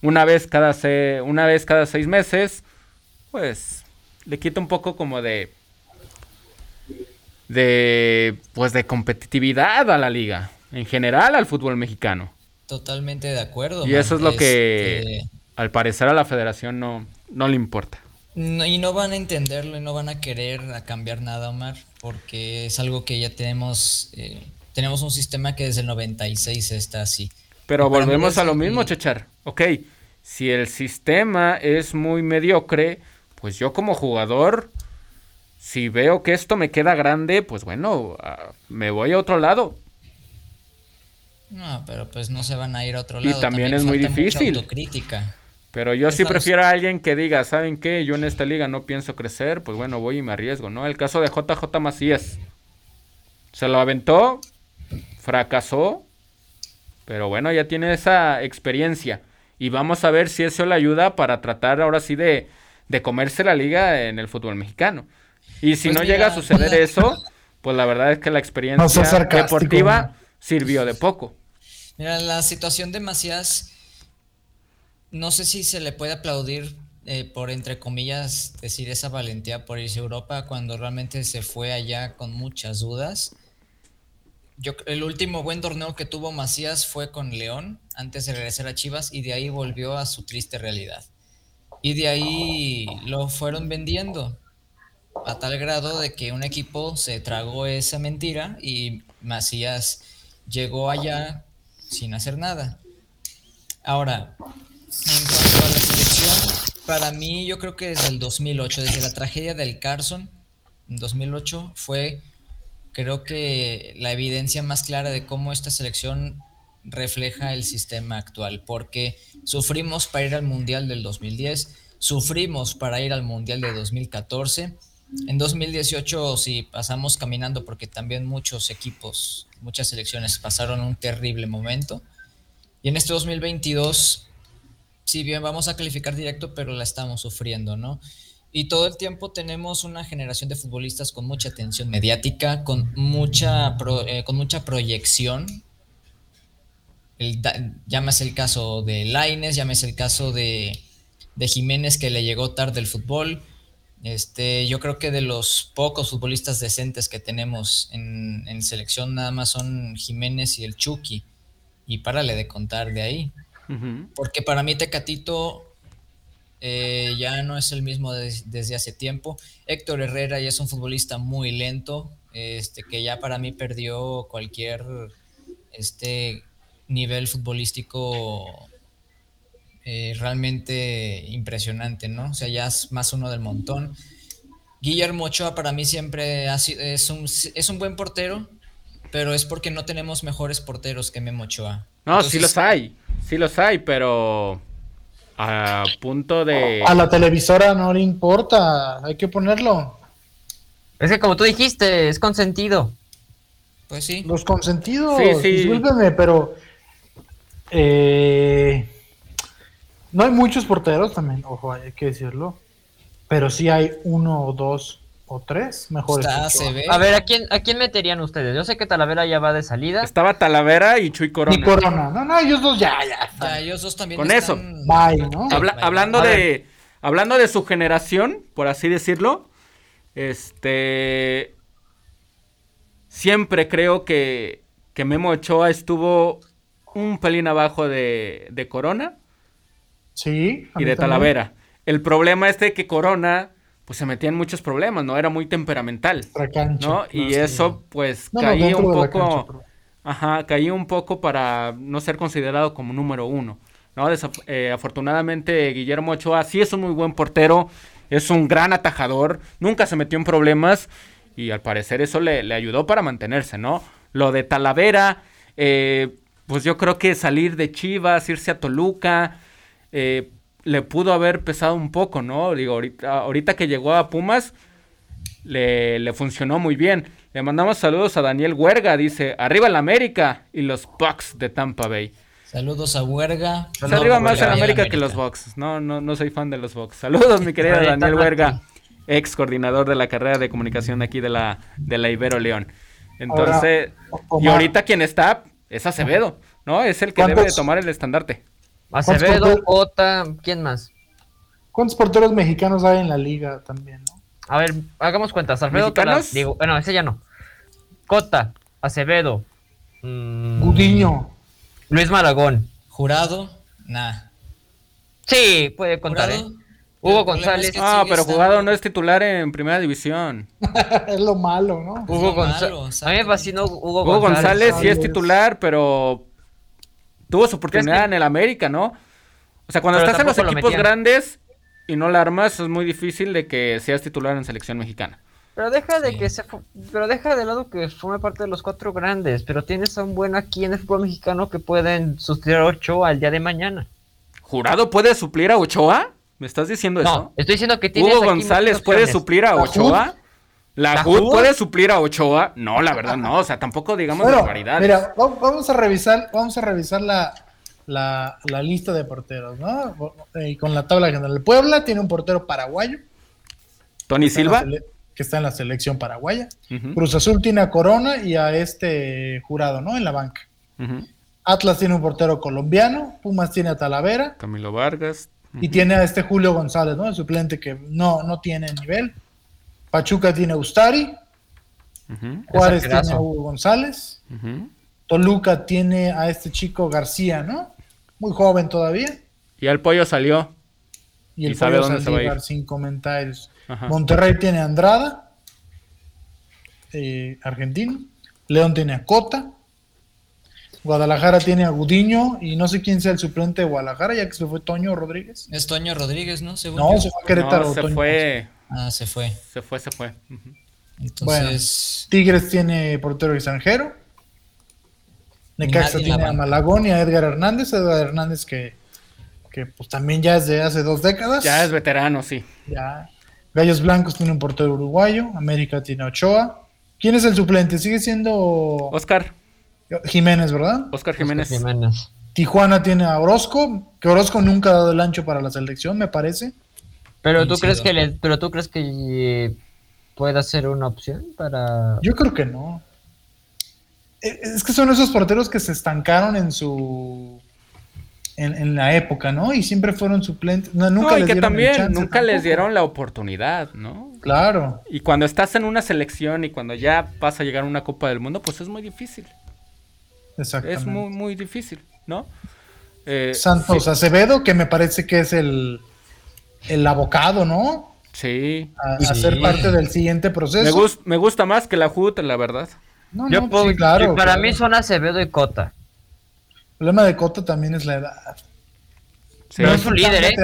una vez cada una vez cada seis meses, pues le quita un poco como de de pues de competitividad a la liga, en general al fútbol mexicano.
Totalmente de acuerdo.
Y eso es lo que este al parecer a la federación no, no le importa
y no van a entenderlo y no van a querer cambiar nada, Omar, porque es algo que ya tenemos, eh, tenemos un sistema que desde el 96 está así.
Pero volvemos a lo mismo, Chechar. Ok, si el sistema es muy mediocre, pues yo como jugador, si veo que esto me queda grande, pues bueno, ah, me voy a otro lado.
No, pero pues no se van a ir a otro lado.
Y también, es muy difícil.
Autocrítica.
Pero yo sí prefiero a alguien que diga, ¿saben qué? Yo en esta liga no pienso crecer, pues bueno, voy y me arriesgo, ¿no? El caso de JJ Macías. Se lo aventó, fracasó, pero bueno, ya tiene esa experiencia. Y vamos a ver si eso le ayuda para tratar ahora sí de, de comerse la liga en el fútbol mexicano. Y si pues no llega a suceder eso, pues la verdad es que la experiencia deportiva sirvió de poco.
Mira, la situación de Macías no sé si se le puede aplaudir eh, por, entre comillas, decir esa valentía por irse a Europa cuando realmente se fue allá con muchas dudas. El último buen torneo que tuvo Macías fue con León antes de regresar a Chivas y de ahí volvió a su triste realidad. Y de ahí lo fueron vendiendo a tal grado de que un equipo se tragó esa mentira y Macías llegó allá sin hacer nada. Ahora, en cuanto a la selección, para mí yo creo que desde el 2008, desde la tragedia del Carson, en 2008, fue creo que la evidencia más clara de cómo esta selección refleja el sistema actual, porque sufrimos para ir al Mundial del 2010, sufrimos para ir al Mundial de 2014, en 2018 sí pasamos caminando porque también muchos equipos, muchas selecciones pasaron un terrible momento, y en este 2022 si bien vamos a calificar directo, pero la estamos sufriendo, ¿no? Y todo el tiempo tenemos una generación de futbolistas con mucha atención mediática, con mucha, eh, con mucha proyección. El, llámese el caso de Laines, llámese el caso de, Jiménez que le llegó tarde el fútbol, Este, yo creo que de los pocos futbolistas decentes que tenemos en, en selección, nada más son Jiménez y el Chucky. Y párale de contar de ahí. Porque para mí Tecatito eh, ya no es el mismo desde hace tiempo. Héctor Herrera ya es un futbolista muy lento, este, que ya para mí perdió cualquier este, nivel futbolístico eh, realmente impresionante, ¿no? O sea, ya es más uno del montón. Guillermo Ochoa para mí siempre ha sido, es, un, es un buen portero, pero es porque no tenemos mejores porteros que Memo Ochoa.
No, sí los hay, sí los hay, pero a punto de...
A la televisora no le importa, hay que ponerlo.
Es que como tú dijiste, es consentido.
Pues sí.
Los consentidos, sí, sí. discúlpeme, pero eh, no hay muchos porteros también, ojo, hay que decirlo. Pero sí hay uno o dos o tres mejores.
A ver, ¿a quién, ¿a quién meterían ustedes? Yo sé que Talavera ya va de salida.
Estaba Talavera y Chuy Corona.
Y Corona. No, no, ellos dos ya, ya.
Ya, ellos dos también
Con eso.
Bye, ¿no?
hablando de hablando de su generación, por así decirlo, este siempre creo que, que Memo Ochoa estuvo un pelín abajo de, de Corona.
Sí.
Y de Talavera. El problema es de que Corona pues se metía en muchos problemas, ¿no? Era muy temperamental, ¿no? Y eso pues caía un poco, ajá, caía un poco para no ser considerado como número uno, ¿no? Eh, afortunadamente Guillermo Ochoa sí es un muy buen portero, es un gran atajador, nunca se metió en problemas y al parecer eso le, ayudó para mantenerse, ¿no? Lo de Talavera, eh, pues yo creo que salir de Chivas, irse a Toluca, eh, le pudo haber pesado un poco, ¿no? Digo, ahorita, ahorita que llegó a Pumas, le, funcionó muy bien. Le mandamos saludos a Daniel Huerga, dice, arriba el América y los Bucks de Tampa Bay.
Saludos a Huerga.
Se arriba más el América, que los Bucks. No, no, no soy fan de los Bucks. Saludos, mi querido Daniel Huerga, ex coordinador de la carrera de comunicación aquí de la, de la Ibero León. Entonces, y ahorita quien está es Acevedo, ¿no? Es el que debe de tomar el estandarte.
Acevedo, Cota, ¿quién más?
¿Cuántos porteros mexicanos hay en la liga también, no?
A ver, hagamos cuentas. Alfredo digo, bueno, ese ya no. Cota, Acevedo,
mmm, Gudiño,
Luis Maragón.
Jurado, nah.
Sí, puede contar, ¿eh? Hugo González.
ah, pero jugado no es titular en primera división. <laughs>
es lo malo, ¿no?
Hugo González. A mí me fascinó Hugo,
Hugo González. sí es titular, pero tuvo su oportunidad en el América, ¿no? O sea, cuando estás en los equipos grandes y no la armas, es muy difícil de que seas titular en selección mexicana.
Pero deja de que se pero deja de lado que forme parte de los cuatro grandes, pero tienes a un buen aquí en el fútbol mexicano que pueden sustituir a Ochoa al día de mañana.
¿Jurado puede suplir a Ochoa? ¿Me estás diciendo no, eso?
Estoy diciendo que tienes
Hugo González puede suplir a Ochoa. ¿La, ¿La puede suplir a Ochoa? No, la verdad no, o sea, tampoco digamos bueno, barbaridades.
Mira, vamos a revisar, vamos a revisar la, la, lista de porteros, ¿no? Y con la tabla general. Puebla tiene un portero paraguayo.
Tony Silva.
Que está en la selección paraguaya. Cruz Azul tiene a Corona y a este jurado, ¿no? En la banca. Atlas tiene un portero colombiano. Pumas tiene a Talavera.
Camilo Vargas.
Y tiene a este Julio González, ¿no? El suplente que no, no tiene nivel. Pachuca tiene a Ustari. Juárez tiene a Hugo González. Toluca tiene a este chico García, ¿no? Muy joven todavía.
Y el pollo salió.
Y el pollo sabe dónde se sin comentarios. Monterrey tiene a Andrada, eh, argentino. León tiene a Cota. Guadalajara tiene a Gudiño y no sé quién sea el suplente de Guadalajara, ya que se fue Toño Rodríguez.
Es Toño Rodríguez, ¿no?
no, se fue a Querétaro.
se fue.
Ah, se fue.
Se fue, se fue.
Entonces. Tigres tiene portero extranjero. Necaxa tiene a Malagón y a Edgar Hernández. Edgar Hernández que, que pues también ya es de hace dos décadas.
Ya es veterano, sí.
Ya. Gallos Blancos tiene un portero uruguayo. América tiene a Ochoa. ¿Quién es el suplente? Sigue siendo.
Oscar.
Jiménez, ¿verdad?
Oscar Jiménez.
Tijuana tiene a Orozco, que Orozco nunca ha dado el ancho para la selección, me parece.
Pero tú crees que le, pero tú crees que pueda ser una opción para.
Yo creo que no. E, es que son esos porteros que se estancaron en su en, la época, ¿no? Y siempre fueron suplentes. No,
nunca les que también nunca les dieron la oportunidad, ¿no?
Claro.
Y cuando estás en una selección y cuando ya vas a llegar a una Copa del Mundo, pues es muy difícil. Exactamente. Es muy, muy difícil, ¿no?
Eh, Santos Acevedo, que me parece que es el, el abocado, ¿no?
Sí.
A, ser parte del siguiente proceso.
Me, me gusta más que la JUT, la verdad.
No, no, pues claro. Para mí son Acevedo y Cota.
El problema de Cota también es la edad.
Pero es un líder, ¿eh?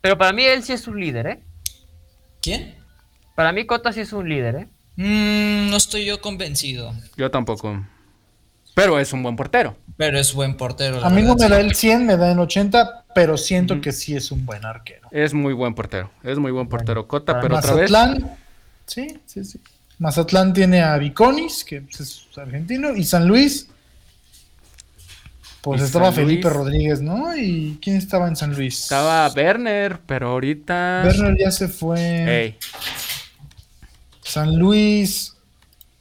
Pero para mí él sí es un líder, ¿eh?
¿Quién?
Para mí Cota sí es un líder, ¿eh?
Mm, no estoy yo convencido.
Yo tampoco. Pero es un buen portero.
Pero es buen portero.
A mí no me da el 100, me da el 80, pero siento que sí es un buen arquero.
Es muy buen portero. Es muy buen portero Cota, pero otra
vez. Sí, sí, sí. Mazatlán tiene a Viconis, que es argentino, y San Luis pues estaba Felipe Rodríguez, ¿no? ¿Y quién estaba en San Luis?
Estaba Werner, pero ahorita.
Werner ya se fue. San Luis.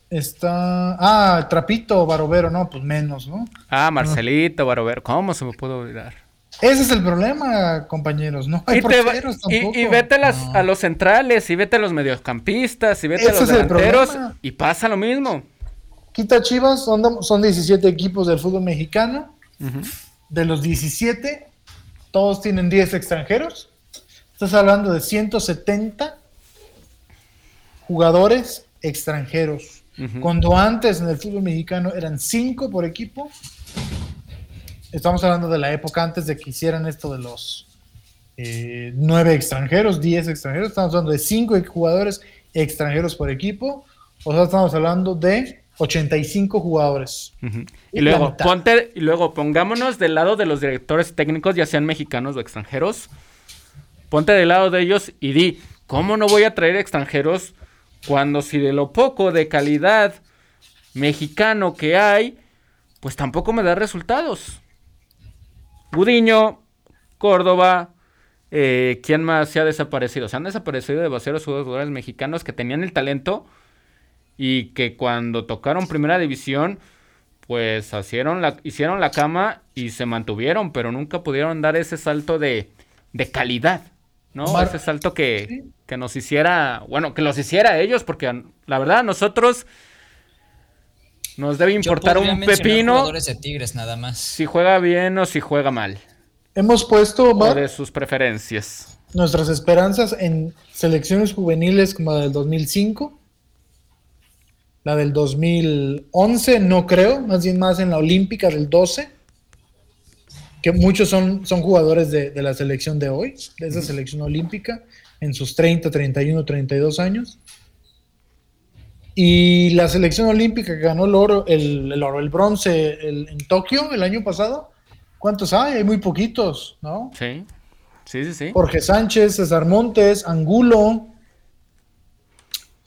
Está. Ah, Trapito, Barovero, no, pues menos, ¿no?
Ah, Marcelito, Barovero. ¿Cómo se me pudo olvidar?
Ese es el problema, compañeros. No hay y, tampoco.
Y, vete a los centrales, y vete a los mediocampistas, y vete a los delanteros, y pasa lo mismo.
Quita Chivas, son, son 17 equipos del fútbol mexicano. De los 17, todos tienen 10 extranjeros. Estás hablando de 170 jugadores extranjeros. Cuando antes en el fútbol mexicano eran 5 por equipo. Estamos hablando de la época antes de que hicieran esto de los 9 eh, extranjeros, 10 extranjeros. Estamos hablando de 5 jugadores extranjeros por equipo. O sea, estamos hablando de 85 jugadores.
y, luego, ponte, y luego pongámonos del lado de los directores técnicos, ya sean mexicanos o extranjeros. Ponte del lado de ellos y di, ¿cómo no voy a traer extranjeros cuando si de lo poco de calidad mexicano que hay, pues tampoco me da resultados? Gudiño, Córdoba, eh, ¿quién más se ha desaparecido? Se han desaparecido de demasiados jugadores mexicanos que tenían el talento y que cuando tocaron primera división, pues hicieron la, hicieron la cama y se mantuvieron, pero nunca pudieron dar ese salto de, de calidad, ¿no? ese salto que, que, nos hiciera, bueno, que los hiciera ellos, porque la verdad nosotros nos debe importar un pepino.
de Tigres nada más.
Si juega bien o si juega mal.
Hemos puesto
o de sus preferencias.
Nuestras esperanzas en selecciones juveniles como la del 2005 la del 2011 no creo, más bien más en la olímpica del 12, que muchos son, son jugadores de, la selección de hoy, de esa selección olímpica, en sus 30, 31, 32 años. Y la selección olímpica que ganó el oro, el, oro, el bronce en Tokio el año pasado, ¿cuántos hay? Hay muy poquitos, ¿no?
Sí, sí, sí, sí.
Jorge Sánchez, César Montes, Angulo,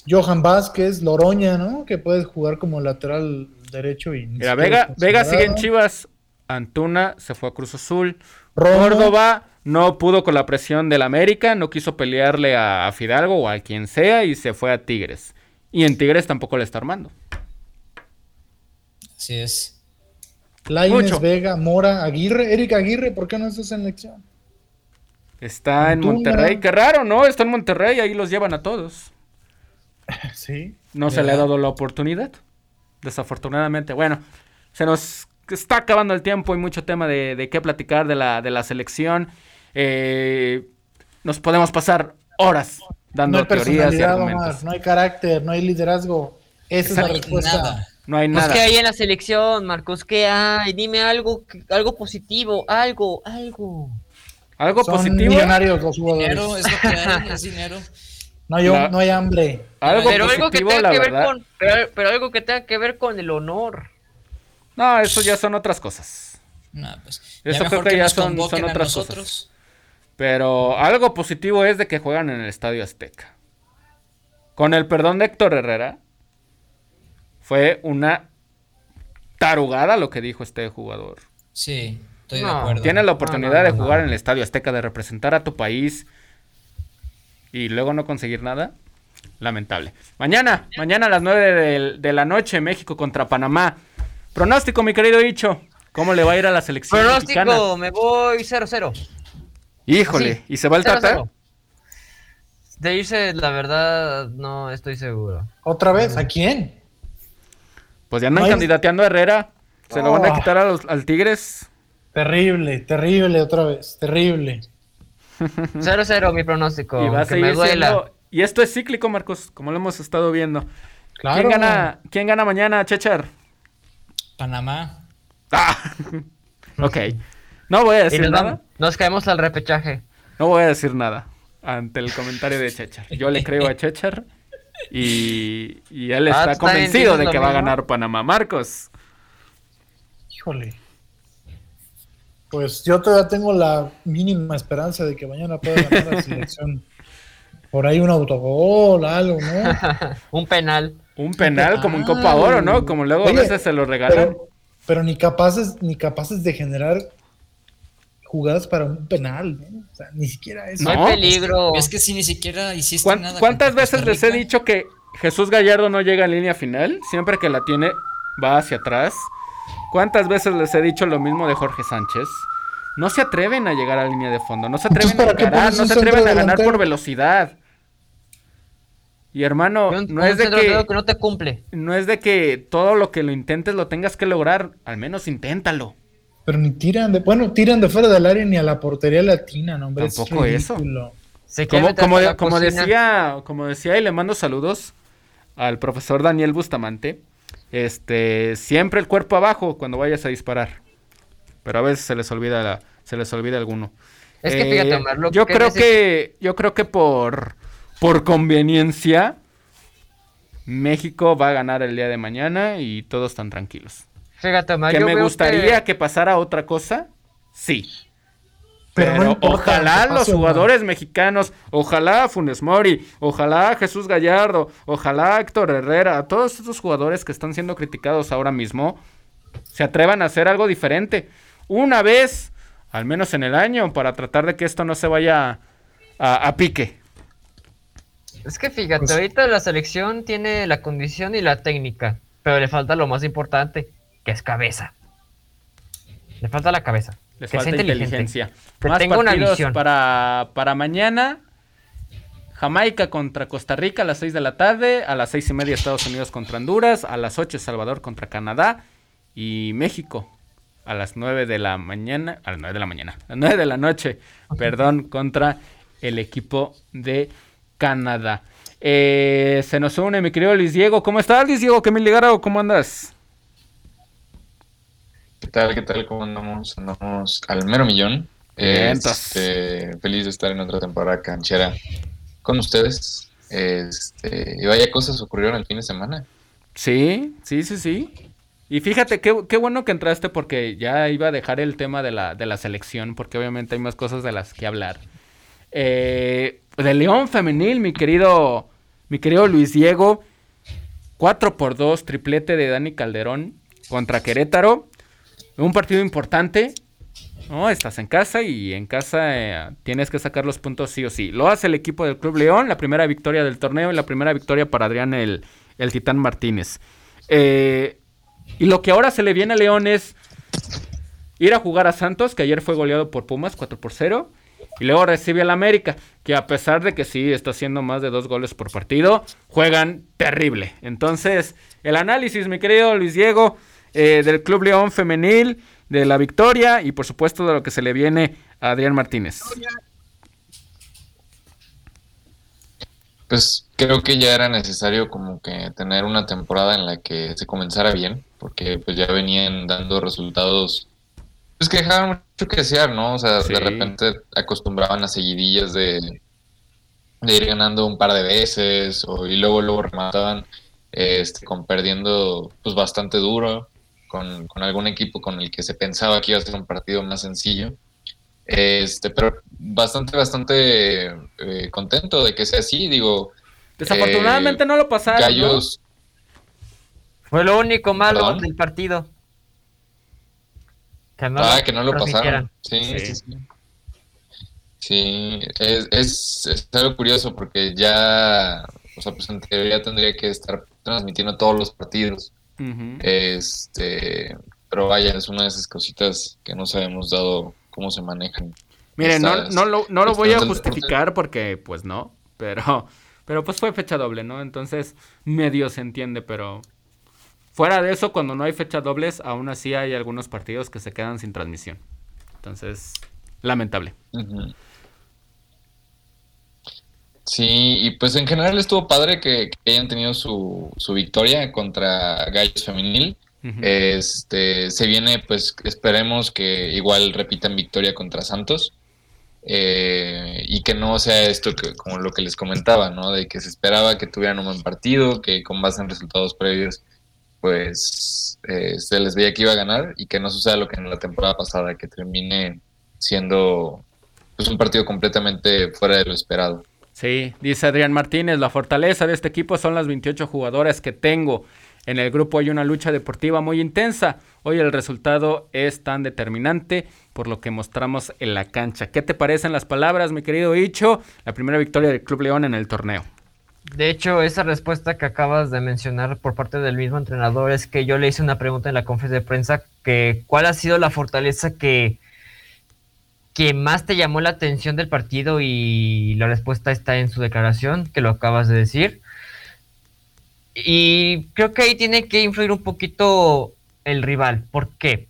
Johan Vázquez, Loroña, ¿no? Que puede jugar como lateral derecho y...
Mira, Vega, Vega sigue en Chivas, Antuna se fue a Cruz Azul, Córdoba no pudo con la presión del América, no quiso pelearle a, Fidalgo o a quien sea y se fue a Tigres. Y en Tigres tampoco le está armando.
Así es.
Laines, Vega, Mora, Aguirre, Erika Aguirre, ¿por qué no estás en elección?
Está en Monterrey, qué raro, ¿no? Está en Monterrey, ahí los llevan a todos. <laughs>
Sí.
No se le ha dado la oportunidad. Desafortunadamente. Bueno, se nos está acabando el tiempo y mucho tema de, qué platicar de la, de la selección. Eh, nos podemos pasar horas dando teorías y argumentos.
no hay carácter, no hay liderazgo. Esa es la respuesta.
No hay pues, nada.
¿Qué hay en la selección, Marcos? ¿Qué hay? Dime algo, algo positivo, algo, algo.
Algo Son positivo.
Millonarios los
jugadores. Dinero es lo que hay, es <laughs> dinero.
No hay, no hay hambre.
Algo pero algo que tenga que ver con, pero, algo que tenga que ver con el honor.
No, eso ya son otras cosas.
No, pues,
eso creo que, ya son, son otras cosas. Pero algo positivo es de que juegan en el Estadio Azteca. Con el perdón de Héctor Herrera, fue una tarugada lo que dijo este jugador.
Sí, estoy de acuerdo.
Tienes la oportunidad de jugar en el Estadio Azteca, de representar a tu país y luego no conseguir nada, lamentable. Mañana, mañana a las 9 de, la noche, México contra Panamá. Pronóstico, mi querido Icho. ¿Cómo le va a ir a la selección mexicana?
Pronóstico, me voy 0-0.
Híjole, ¿y se va el Tata?
0-0. De irse, la verdad, no estoy seguro.
¿Otra vez? ¿A quién?
Pues ya andan
No
candidateando a Herrera. Se lo van a
Oh.
quitar a los- al Tigres.
Terrible, terrible otra vez, terrible. <laughs>
0-0 mi pronóstico.
y va a
aunque me duela.
siendo... Y esto es cíclico, Marcos, como lo hemos estado viendo.
Claro.
¿Quién, gana, ¿Quién gana mañana, Chechar?
Panamá.
Ah. <laughs> ok. No voy a decir
nos,
nada.
vamos- nos caemos al repechaje.
No voy a decir nada ante el comentario de Chechar. Yo le creo a Chechar y, y él
Ah,
está
¿tú también
convencido de que va a ganar Panamá. Marcos.
Híjole. Pues yo todavía tengo la mínima esperanza de que mañana pueda ganar la selección. <laughs> Por ahí un autogol, algo, ¿no? <laughs>
Un penal.
Un penal como en Copa. Oro, ¿no? Como luego a
Oye,
veces se lo regalan.
Pero, pero ni capaces, ni capaces de generar jugadas para un penal, ¿no? O sea, ni siquiera eso.
No, hay peligro.
Es que si ni siquiera hiciste
¿Cuán-
nada.
¿Cuántas veces les he dicho que Jesús Gallardo no llega a línea final? Siempre que la tiene, va hacia atrás. ¿Cuántas veces les he dicho lo mismo de Jorge Sánchez? No se atreven a llegar a línea de fondo, no se atreven a
¿para qué
encarar,
pones
no se atreven a ganar por velocidad. Y hermano,
Un-
no
un
es de que
que no te cumple.
no es de que todo lo que lo intentes lo tengas que lograr, al menos inténtalo.
Pero ni tiran de, bueno, tiran de fuera del área ni a la portería latina, no, hombre. es
Tampoco eso.
ridículo.
Como, como, de- como decía, como decía y le mando saludos al profesor Daniel Bustamante, este, siempre el cuerpo abajo cuando vayas a disparar. Pero a veces se les olvida la- se les olvida alguno.
Es que fíjate, Omar, lo
yo
que
creo que yo creo que por por conveniencia México va a ganar el día de mañana y todos están tranquilos.
Fíjate,
¿Que
yo
me
veo
gustaría que... pasara otra cosa? Sí.
Pero
Pero,
no importa
ojalá los
pase
jugadores mexicanos, ojalá Funes Mori, ojalá Jesús Gallardo, ojalá Héctor Herrera, todos estos jugadores que están siendo criticados ahora mismo, se atrevan a hacer algo diferente. Una vez, al menos en el año, para tratar de que esto no se vaya a, a pique.
Es que fíjate,
Pues-
ahorita la selección tiene la condición y la técnica, pero le falta lo más importante, que es cabeza. Le falta la cabeza. Sea
falta inteligencia.
Que
Más
tenga una
partidos
visión.
Para, para mañana. Jamaica contra Costa Rica a las 6 de la tarde. A las 6 y media Estados Unidos contra Honduras. A las 8 Salvador contra Canadá. Y México a las 9 de la mañana. A las 9 de la mañana. A las 9 de la noche. Perdón, contra el equipo de Canadá. Eh, se nos une mi querido Luis Diego. ¿Cómo estás, Luis Diego? ¿Qué me ligara cómo andas?
¿Qué tal? ¿Qué tal? ¿Cómo andamos? Andamos al mero millón. Este, feliz de estar en otra temporada canchera con ustedes. Este, y vaya cosas ocurrieron el fin de semana.
Sí, sí, sí, sí. Y fíjate, qué, qué bueno que entraste porque ya iba a dejar el tema de la, de la selección, porque obviamente hay más cosas de las que hablar. Eh, de León Femenil, mi querido, mi querido Luis Diego. 4 por 2, triplete de Dani Calderón contra Querétaro. Un partido importante. No, estás en casa y en casa eh, tienes que sacar los puntos sí o sí. Lo hace el equipo del Club León, la primera victoria del torneo y la primera victoria para Adrián el, el Titán Martínez. Eh, y lo que ahora se le viene a León es ir a jugar a Santos, que ayer fue goleado por Pumas 4 por 0. Y luego recibe al América, que a pesar de que sí está haciendo más de dos goles por partido, juegan terrible. Entonces, el análisis, mi querido Luis Diego, eh, del Club León Femenil, de la victoria y por supuesto de lo que se le viene a Adrián Martínez.
Pues creo que ya era necesario como que tener una temporada en la que se comenzara bien, porque pues ya venían dando resultados pues que dejaban mucho que desear, ¿no? O sea,
Sí.
de repente acostumbraban a seguidillas de, de ir ganando un par de veces o, y luego luego remataban este, con perdiendo pues bastante duro con, con algún equipo con el que se pensaba que iba a ser un partido más sencillo. Este, pero bastante, bastante eh, contento de que sea así, digo,
Desafortunadamente
Eh,
no lo pasaron. ¿no?
Gallos,
Fue lo único malo
¿Perdón?
del partido. Que no
ah, que no lo pasaron. Sí,
Sí.
sí, sí. Sí, es, es, es algo curioso porque ya, o sea, pues en teoría tendría que estar transmitiendo todos los partidos. Este, pero vaya, es una de esas cositas que no sabemos dado cómo se manejan.
Miren, no, no, lo, no lo voy a justificar porque, pues no, pero, pero pues fue fecha doble, ¿no? Entonces, medio se entiende, pero fuera de eso, cuando no hay fecha dobles, aún así hay algunos partidos que se quedan sin transmisión. Entonces, lamentable.
Sí, y pues en general estuvo padre que, hayan tenido su, su, victoria contra Gallos Femenil. Este se viene, pues esperemos que igual repitan victoria contra Santos. Eh, y que no sea esto que, como lo que les comentaba, ¿no? De que se esperaba que tuvieran un buen partido, que con base en resultados previos, pues eh, se les veía que iba a ganar y que no suceda lo que en la temporada pasada, que termine siendo pues un partido completamente fuera de lo esperado.
Sí, dice Adrián Martínez, la fortaleza de este equipo son las 28 jugadoras que tengo. En el grupo hay una lucha deportiva muy intensa. Hoy el resultado es tan determinante por lo que mostramos en la cancha. ¿Qué te parecen las palabras, mi querido Icho? La primera victoria del Club León en el torneo.
De hecho, esa respuesta que acabas de mencionar por parte del mismo entrenador es que yo le hice una pregunta en la conferencia de prensa que cuál ha sido la fortaleza que, que más te llamó la atención del partido y la respuesta está en su declaración, que lo acabas de decir. Y creo que ahí tiene que influir un poquito el rival. ¿Por qué?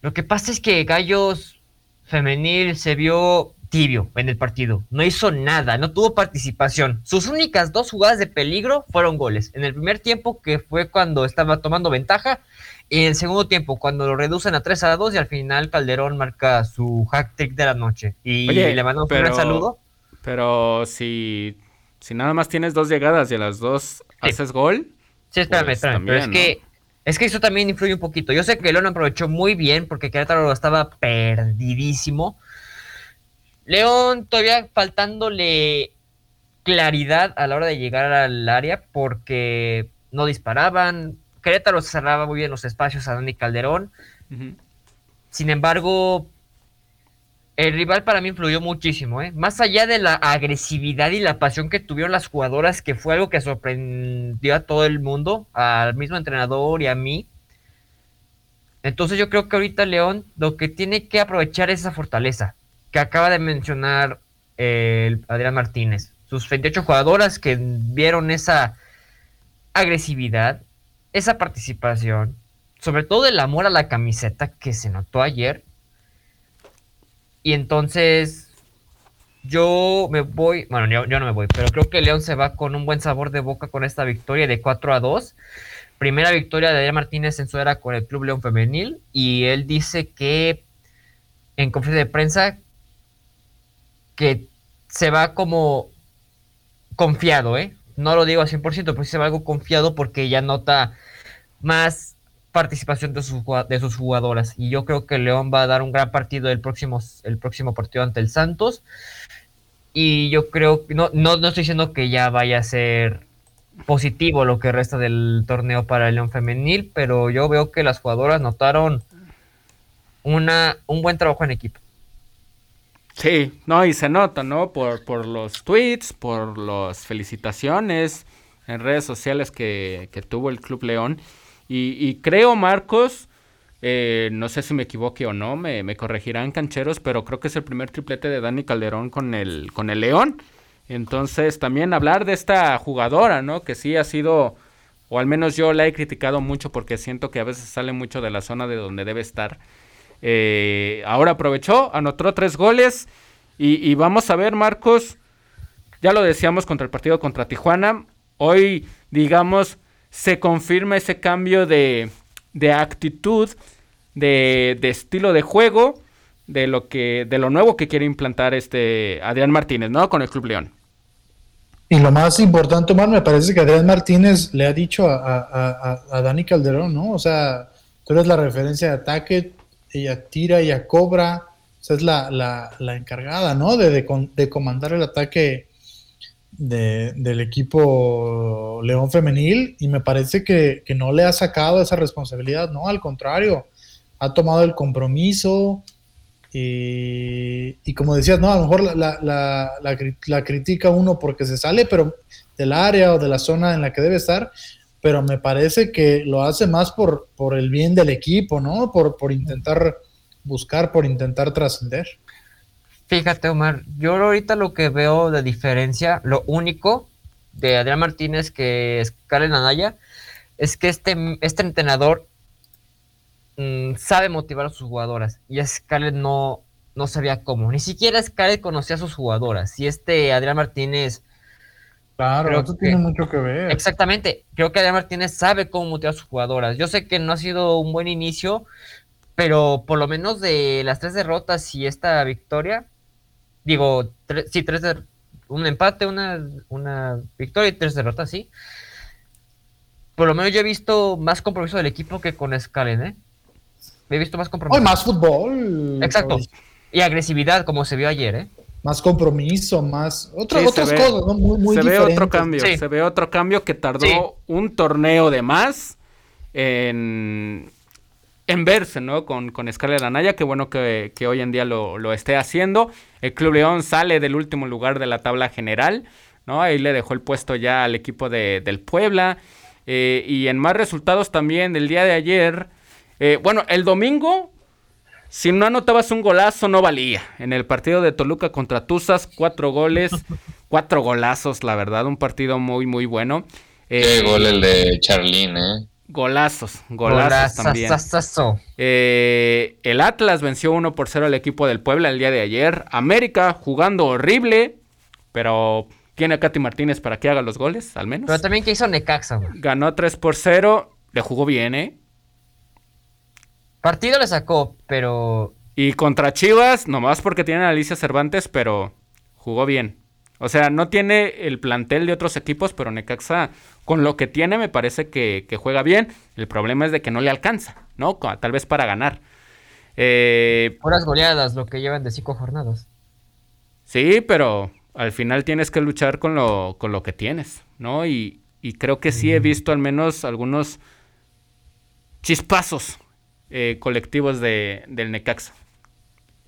Lo que pasa es que Gallos Femenil se vio tibio en el partido. No hizo nada, no tuvo participación. Sus únicas dos jugadas de peligro fueron goles. En el primer tiempo, que fue cuando estaba tomando ventaja, y en el segundo tiempo, cuando lo reducen a 3 a 2, y al final Calderón marca su hack trick de la noche. Y le mando un gran saludo.
Pero si si nada más tienes dos llegadas y a las dos haces gol.
Sí, espérame, pues, espérame. pero es que es que eso también influye un poquito. Yo sé que León aprovechó muy bien porque Querétaro estaba perdidísimo. León todavía faltándole claridad a la hora de llegar al área porque no disparaban. Querétaro cerraba muy bien los espacios a Dani Calderón. Sin embargo, el rival para mí influyó muchísimo, ¿eh? Más allá de la agresividad y la pasión que tuvieron las jugadoras, que fue algo que sorprendió a todo el mundo, al mismo entrenador y a mí. Entonces yo creo que ahorita León lo que tiene que aprovechar es esa fortaleza que acaba de mencionar el Adrián Martínez. Sus 28 jugadoras que vieron esa agresividad, esa participación, sobre todo el amor a la camiseta que se notó ayer, y entonces yo me voy, bueno, yo, no me voy, pero creo que León se va con un buen sabor de boca con esta victoria de 4 a 2. Primera victoria de Adrián Martínez en su era con el Club León Femenil y él dice que en conferencia de prensa que se va como confiado, ¿eh? No lo digo al 100%, pero sí se va algo confiado porque ya nota más participación de sus, de sus jugadoras. Y yo creo que León va a dar un gran partido el próximo, el próximo partido ante el Santos. Y yo creo no, no, no estoy diciendo que ya vaya a ser positivo lo que resta del torneo para el León Femenil, pero yo veo que las jugadoras notaron una, un buen trabajo en equipo.
Sí, no, y se nota, ¿no? Por, por los tweets, por las felicitaciones en redes sociales que, que tuvo el Club León. Y, creo, Marcos, eh, no sé si me equivoque o no, me, corregirán cancheros, pero creo que es el primer triplete de Dani Calderón con el, con el León. Entonces, también hablar de esta jugadora, ¿no? Que sí ha sido, o al menos yo la he criticado mucho porque siento que a veces sale mucho de la zona de donde debe estar. Eh, ahora aprovechó, anotó tres goles y, vamos a ver, Marcos, ya lo decíamos contra el partido contra Tijuana. Hoy, digamos, se confirma ese cambio de, de actitud, de, de, estilo de juego, de lo que, de lo nuevo que quiere implantar este Adrián Martínez, ¿no? Con el Club León.
Y lo más importante, Omar, me parece que Adrián Martínez le ha dicho a, a, Dani Calderón, ¿no? O sea, tú eres la referencia de ataque, ella tira, ella cobra, o sea, es la, la, la encargada, ¿no? De, de, de comandar el ataque del equipo León Femenil. Y me parece que, no le ha sacado esa responsabilidad, no, al contrario, ha tomado el compromiso. Y, como decías, no, a lo mejor la, la, critica uno porque se sale, pero del área o de la zona en la que debe estar, pero me parece que lo hace más por, por el bien del equipo, ¿no? Por, por intentar buscar, por intentar trascender.
Fíjate, Omar, yo ahorita lo que veo de diferencia, lo único de Adrián Martínez que es Karen Anaya, es que este, este entrenador mm, sabe motivar a sus jugadoras. Y Scarlett no, no sabía cómo. Ni siquiera Scarlett conocía a sus jugadoras. Y este Adrián Martínez.
Claro, eso tiene mucho que ver.
Exactamente. Creo que Adrián Martínez sabe cómo motivar a sus jugadoras. Yo sé que no ha sido un buen inicio, pero por lo menos de las tres derrotas y esta victoria, digo, sí, tres de, un empate, una, una victoria y tres derrotas, sí por lo menos yo he visto más compromiso del equipo que con Scalen, ¿eh? He visto más compromiso.
Hoy más fútbol.
Exacto. Y agresividad, como se vio ayer, ¿eh?
Más compromiso, más. otras cosas, ¿no? Muy, muy
se ve otro cambio. Se ve otro cambio que tardó un torneo de más en, en verse, ¿no? Con, con Scarlett Anaya. Qué bueno que, hoy en día lo, esté haciendo. El Club León sale del último lugar de la tabla general, ¿no? Ahí le dejó el puesto ya al equipo de, del Puebla. Eh, y en más resultados también del día de ayer. Eh, bueno, el domingo, si no anotabas un golazo, no valía. En el partido de Toluca contra Tuzas, cuatro goles, <laughs> cuatro golazos, la verdad, un partido muy, muy bueno.
Qué eh, gol el de Charlín, ¿eh?
Golazos, golazos también. el Atlas venció 1 por 0 al equipo del Puebla el día de ayer. América jugando horrible, pero tiene a Katy Martínez para que haga los goles, al menos.
Pero también que hizo Necaxa,
Ganó 3 por 0, le jugó bien, ¿eh?
Partido le sacó, pero...
Y contra Chivas, nomás porque tiene a Alicia Cervantes, pero jugó bien. O sea, no tiene el plantel de otros equipos, pero Necaxa, con lo que tiene, me parece que, juega bien. El problema es de que no le alcanza, ¿no? Tal vez para ganar.
Eh, Horas goleadas, lo que llevan de cinco jornadas.
Sí, pero al final tienes que luchar con lo, con lo que tienes, ¿no? Y, creo que sí he visto al menos algunos chispazos eh, colectivos de, del Necaxa.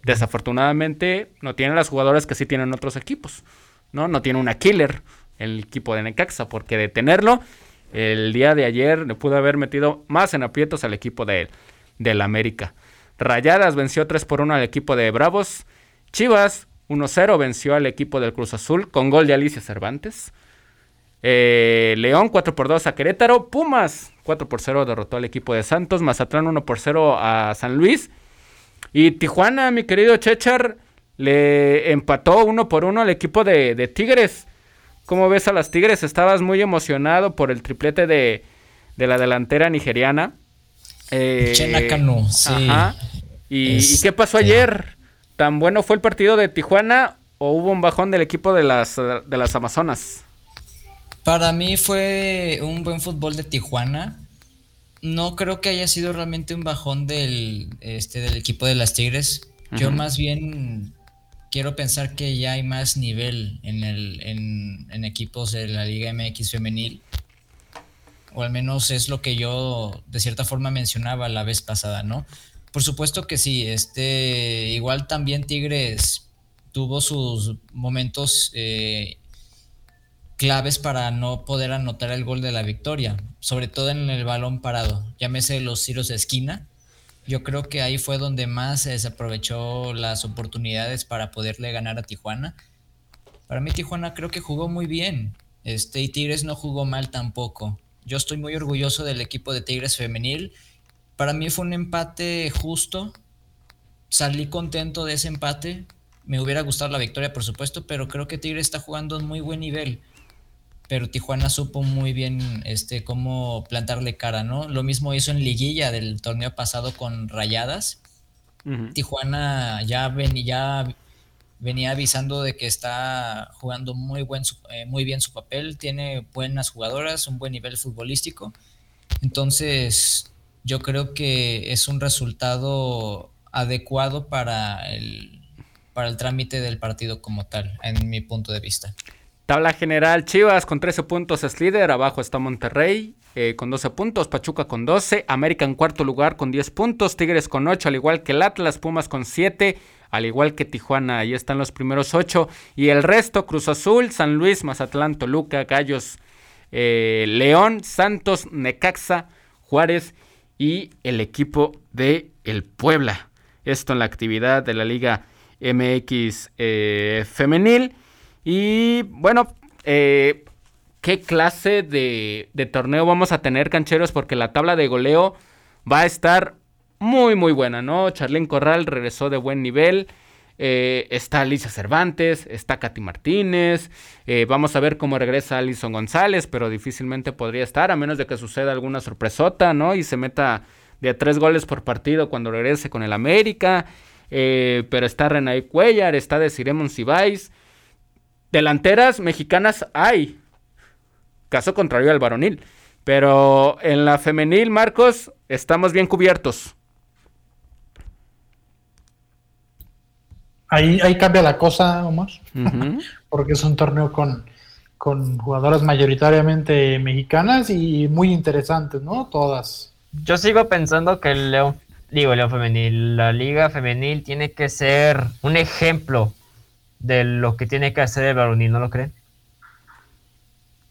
Desafortunadamente no tienen las jugadoras que sí tienen otros equipos, ¿no? No tiene una killer el equipo de Necaxa, porque de tenerlo, el día de ayer le pudo haber metido más en aprietos al equipo de, del América. Rayadas venció 3 por 1 al equipo de Bravos. Chivas 1-0 venció al equipo del Cruz Azul con gol de Alicia Cervantes. Eh, León 4 por 2 a Querétaro. Pumas 4 por 0 derrotó al equipo de Santos. Mazatlán 1 por 0 a San Luis. Y Tijuana, mi querido Chechar, le empató 1 por 1 al equipo de, Tigres. ¿Cómo ves a las Tigres? Estabas muy emocionado por el triplete de, la delantera nigeriana.
Eh, sí.
¿Y, ¿Y, qué pasó ayer? ¿Tan bueno fue el partido de Tijuana o hubo un bajón del equipo de las, de las Amazonas?
Para mí fue un buen fútbol de Tijuana. No creo que haya sido realmente un bajón del, este, del equipo de las Tigres. Yo más bien quiero pensar que ya hay más nivel en, el, en, en, equipos de la Liga MX femenil. O al menos es lo que yo de cierta forma mencionaba la vez pasada, ¿no? Por supuesto que sí, este, igual también Tigres tuvo sus momentos eh, claves para no poder anotar el gol de la victoria, sobre todo en el balón parado, llámese los tiros de esquina. Yo creo que ahí fue donde más se aprovechó las oportunidades para poderle ganar a Tijuana. Para mí Tijuana creo que jugó muy bien, este, y Tigres no jugó mal tampoco. Yo estoy muy orgulloso del equipo de Tigres femenil para mí fue un empate justo. Salí contento de ese empate. Me hubiera gustado la victoria, por supuesto, pero creo que Tigre está jugando un muy buen nivel. Pero Tijuana supo muy bien este, cómo plantarle cara, ¿no? Lo mismo hizo en liguilla del torneo pasado con Rayadas. Tijuana ya, venía avisando de que está jugando muy, buen, eh, muy bien su papel, tiene buenas jugadoras, un buen nivel futbolístico. Entonces, yo creo que es un resultado adecuado para el, para el trámite del partido como tal, en mi punto de vista.
Tabla general, Chivas con 13 puntos es líder, abajo está Monterrey eh, con 12 puntos, Pachuca con 12, América en cuarto lugar con 10 puntos, Tigres con 8, al igual que el Atlas, Pumas con 7, al igual que Tijuana, ahí están los primeros 8, y el resto, Cruz Azul, San Luis, Mazatlán, Toluca, Gallos, eh, León, Santos, Necaxa, Juárez y el equipo de el Puebla. Esto en la actividad de la Liga MX eh, femenil. Y bueno, eh, ¿qué clase de, torneo vamos a tener, cancheros? Porque la tabla de goleo va a estar muy, muy buena, ¿no? Charlín Corral regresó de buen nivel. Eh, está Alicia Cervantes, está Katy Martínez. Eh, vamos a ver cómo regresa Alison González, pero difícilmente podría estar, a menos de que suceda alguna sorpresota, ¿no? Y se meta de tres goles por partido cuando regrese con el América. Pero está Renay Cuellar, está Desiremon Cibáis. Delanteras mexicanas hay. Caso contrario al varonil. Pero en la femenil, Marcos, estamos bien cubiertos.
Ahí, ahí cambia la cosa, Omar, <laughs> porque es un torneo con, con jugadoras mayoritariamente mexicanas y muy interesantes, ¿no? Todas.
Yo sigo pensando que el León, digo, León Femenil, la Liga Femenil tiene que ser un ejemplo de lo que tiene que hacer el varonil, ¿no lo creen?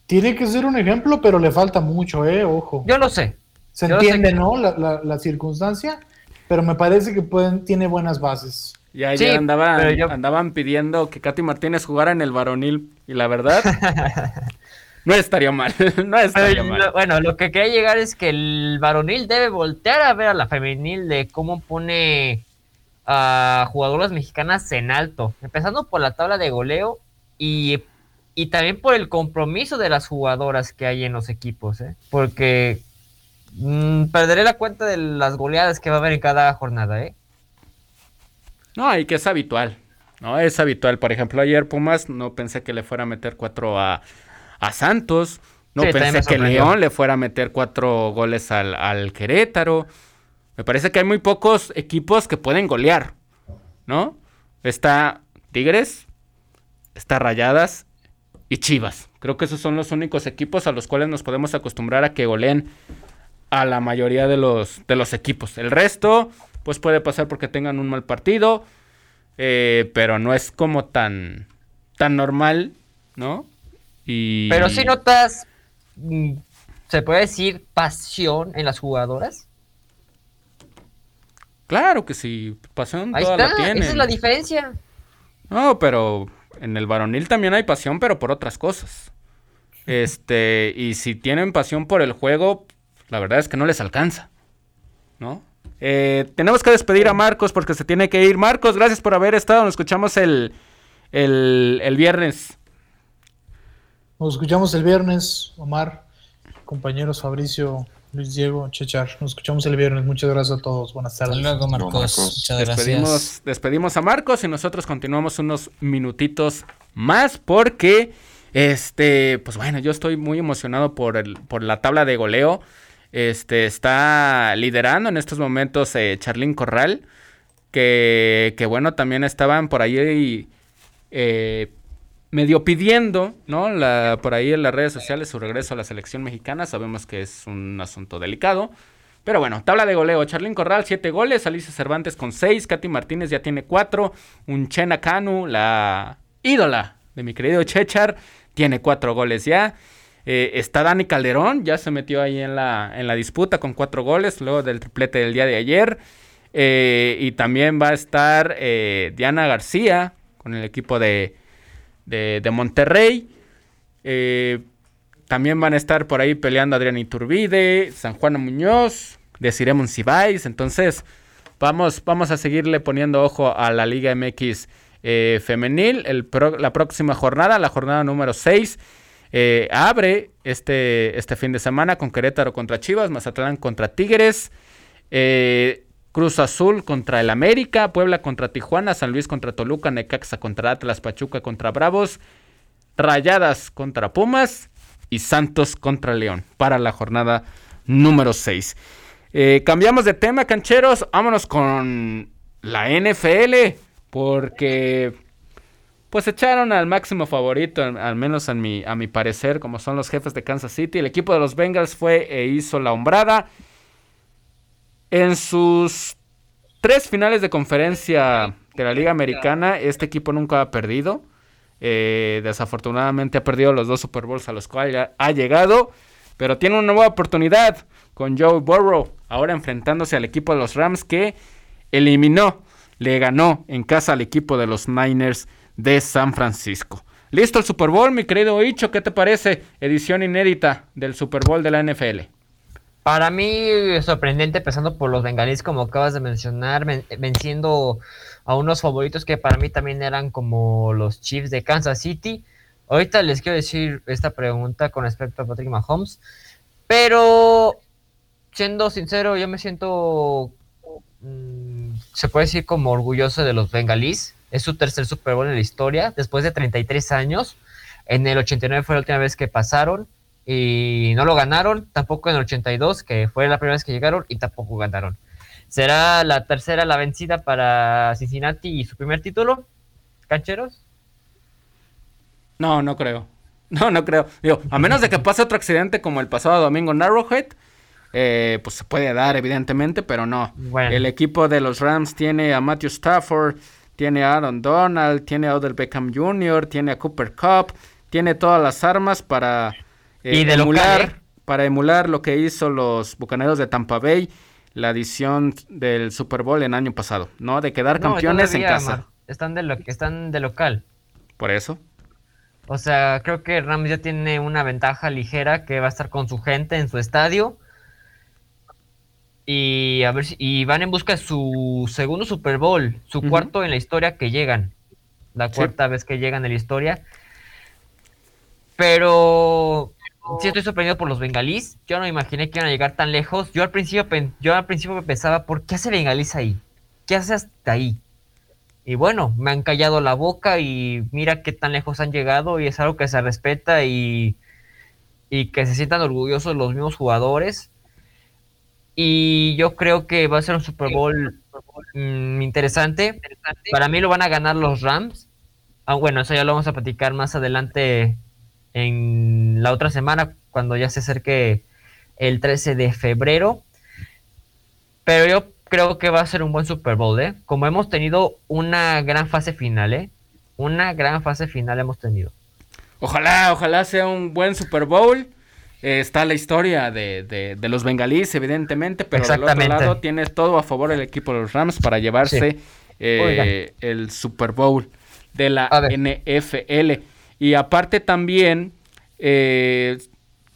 Tiene que ser un ejemplo, pero le falta mucho, ¿eh? Ojo.
Yo lo sé.
Se entiende, ¿no? La, la, la, circunstancia, pero me parece que pueden, tiene buenas bases.
Y ayer andaban, andaban pidiendo que Katy Martínez jugara en el varonil. Y la verdad, <laughs> no estaría mal. <laughs> no estaría mal.
Bueno, lo que quería llegar es que el varonil debe voltear a ver a la femenil de cómo pone a jugadoras mexicanas en alto. Empezando por la tabla de goleo y, y también por el compromiso de las jugadoras que hay en los equipos. ¿eh? Porque mmm, perderé la cuenta de las goleadas que va a haber en cada jornada. ¿eh?
No, y que es habitual. No, es habitual. Por ejemplo, ayer Pumas no pensé que le fuera a meter cuatro a, a Santos. No sí, pensé que León le fuera a meter cuatro goles al, al, Querétaro. Me parece que hay muy pocos equipos que pueden golear. ¿No? Está Tigres, está Rayadas y Chivas. Creo que esos son los únicos equipos a los cuales nos podemos acostumbrar a que goleen a la mayoría de los, de los equipos. El resto, pues puede pasar porque tengan un mal partido, eh, pero no es como tan, tan normal, ¿no?
Pero si notas, mm, se puede decir, pasión en las jugadoras.
Claro que sí, pasión
Ahí
toda
está,
la tienen.
esa es la diferencia.
No, pero en el varonil también hay pasión, pero por otras cosas. Este, y si tienen pasión por el juego, la verdad es que no les alcanza, ¿no? Eh, tenemos que despedir a Marcos porque se tiene que ir. Marcos, gracias por haber estado. Nos escuchamos el, el, el viernes.
Nos escuchamos el viernes, Omar, compañeros Fabricio, Luis Diego, Chechar. Nos escuchamos el viernes. Muchas gracias a todos. Buenas tardes.
Hasta luego, Marcos.
No, Marcos.
Muchas
despedimos,
gracias.
despedimos a Marcos y nosotros continuamos unos minutitos más porque, este, pues bueno, yo estoy muy emocionado por, el, por la tabla de goleo. Este está liderando en estos momentos eh, Charlín Corral. Que, que, bueno, también estaban por ahí eh, medio pidiendo, ¿no? Por ahí en las redes sociales su regreso a la selección mexicana. Sabemos que es un asunto delicado. Pero bueno, tabla de goleo. Charlín Corral, 7 goles. Alicia Cervantes con 6. Katy Martínez ya tiene 4. Unchena Kanu, la ídola de mi querido Chechar, tiene 4 goles ya. Eh, está Dani Calderón, ya se metió ahí en la, en la disputa con cuatro goles, luego del triplete del día de ayer. Eh, y también va a estar eh, Diana García con el equipo de, de, Monterrey. también van a estar por ahí peleando Adrián Iturbide, San Juan Muñoz, Desiree Monsiváis. Entonces, vamos, vamos a seguirle poniendo ojo a la Liga MX femenil. El la próxima jornada, la jornada número 6. Eh, abre este, este fin de semana con Querétaro contra Chivas, Mazatlán contra Tigres, eh, Cruz Azul contra el América, Puebla contra Tijuana, San Luis contra Toluca, Necaxa contra Atlas, Pachuca contra Bravos, Rayadas contra Pumas y Santos contra León para la jornada número 6. Eh, cambiamos de tema, cancheros, vámonos con la NFL, porque pues echaron al máximo favorito, al, menos en mi, a mi parecer, como son los jefes de Kansas City. El equipo de los Bengals fue e hizo la hombrada. En sus tres finales de conferencia de la Liga Americana, este equipo nunca ha perdido. Eh, desafortunadamente ha perdido los dos Super Bowls a los cuales ha llegado, pero tiene una nueva oportunidad con Joe Burrow, ahora enfrentándose al equipo de los Rams que eliminó, le ganó en casa al equipo de los Niners de San Francisco. Listo el Super Bowl, mi querido Icho, ¿qué te parece? Edición inédita del Super Bowl de la NFL.
Para mí sorprendente, empezando por los bengalíes, como acabas de mencionar, venciendo a unos favoritos que para mí también eran como los Chiefs de Kansas City. Ahorita les quiero decir esta pregunta con respecto a Patrick Mahomes, pero siendo sincero, yo me siento, mm, se puede decir como orgulloso de los bengalíes es su tercer Super Bowl en la historia, después de 33 años. En el 89 fue la última vez que pasaron y no lo ganaron, tampoco en el 82, que fue la primera vez que llegaron y tampoco ganaron. ¿Será la tercera la vencida para Cincinnati y su primer título? ¿Cancheros?
No, no creo. No, no creo. Digo, a menos de que pase otro accidente como el pasado domingo en Arrowhead, eh, pues se puede dar, evidentemente, pero no. El equipo de los Rams tiene a Matthew Stafford, tiene a Aaron Donald, tiene a Odell Beckham Jr., tiene a Cooper Cup, tiene todas las armas para
eh, emular, ¿eh?
para emular lo que hizo los Bucaneros de Tampa Bay, la edición del Super Bowl en año pasado, ¿no? De quedar campeones en casa.
Están de, lo, están de local.
Por eso.
O sea, creo que Rams ya tiene una ventaja ligera que va a estar con su gente en su estadio y a ver si, y van en busca de su segundo Super Bowl, su cuarto en la historia que llegan. La cuarta vez que llegan en la historia. Pero sí estoy sorprendido por los bengalís. Yo no imaginé que iban a llegar tan lejos. Yo al principio yo al principio pensaba, ¿por qué hace bengalís ahí? ¿Qué hace hasta ahí? Y bueno, me han callado la boca y mira qué tan lejos han llegado y es algo que se respeta y, y que se sientan orgullosos los mismos jugadores y yo creo que va a ser un Super Bowl mm, interesante. Para mí lo van a ganar los Rams. Ah, bueno, eso ya lo vamos a platicar más adelante en la otra semana, cuando ya se acerque el 13 de febrero. Pero yo creo que va a ser un buen Super Bowl, ¿eh? Como hemos tenido una gran fase final, ¿eh? Una gran fase final hemos tenido.
Ojalá, ojalá sea un buen Super Bowl. Eh, está la historia de, de, los bengalíes, evidentemente, pero del otro lado tiene todo a favor el equipo de los Rams para llevarse eh, el Super Bowl de la NFL. Y aparte también, eh,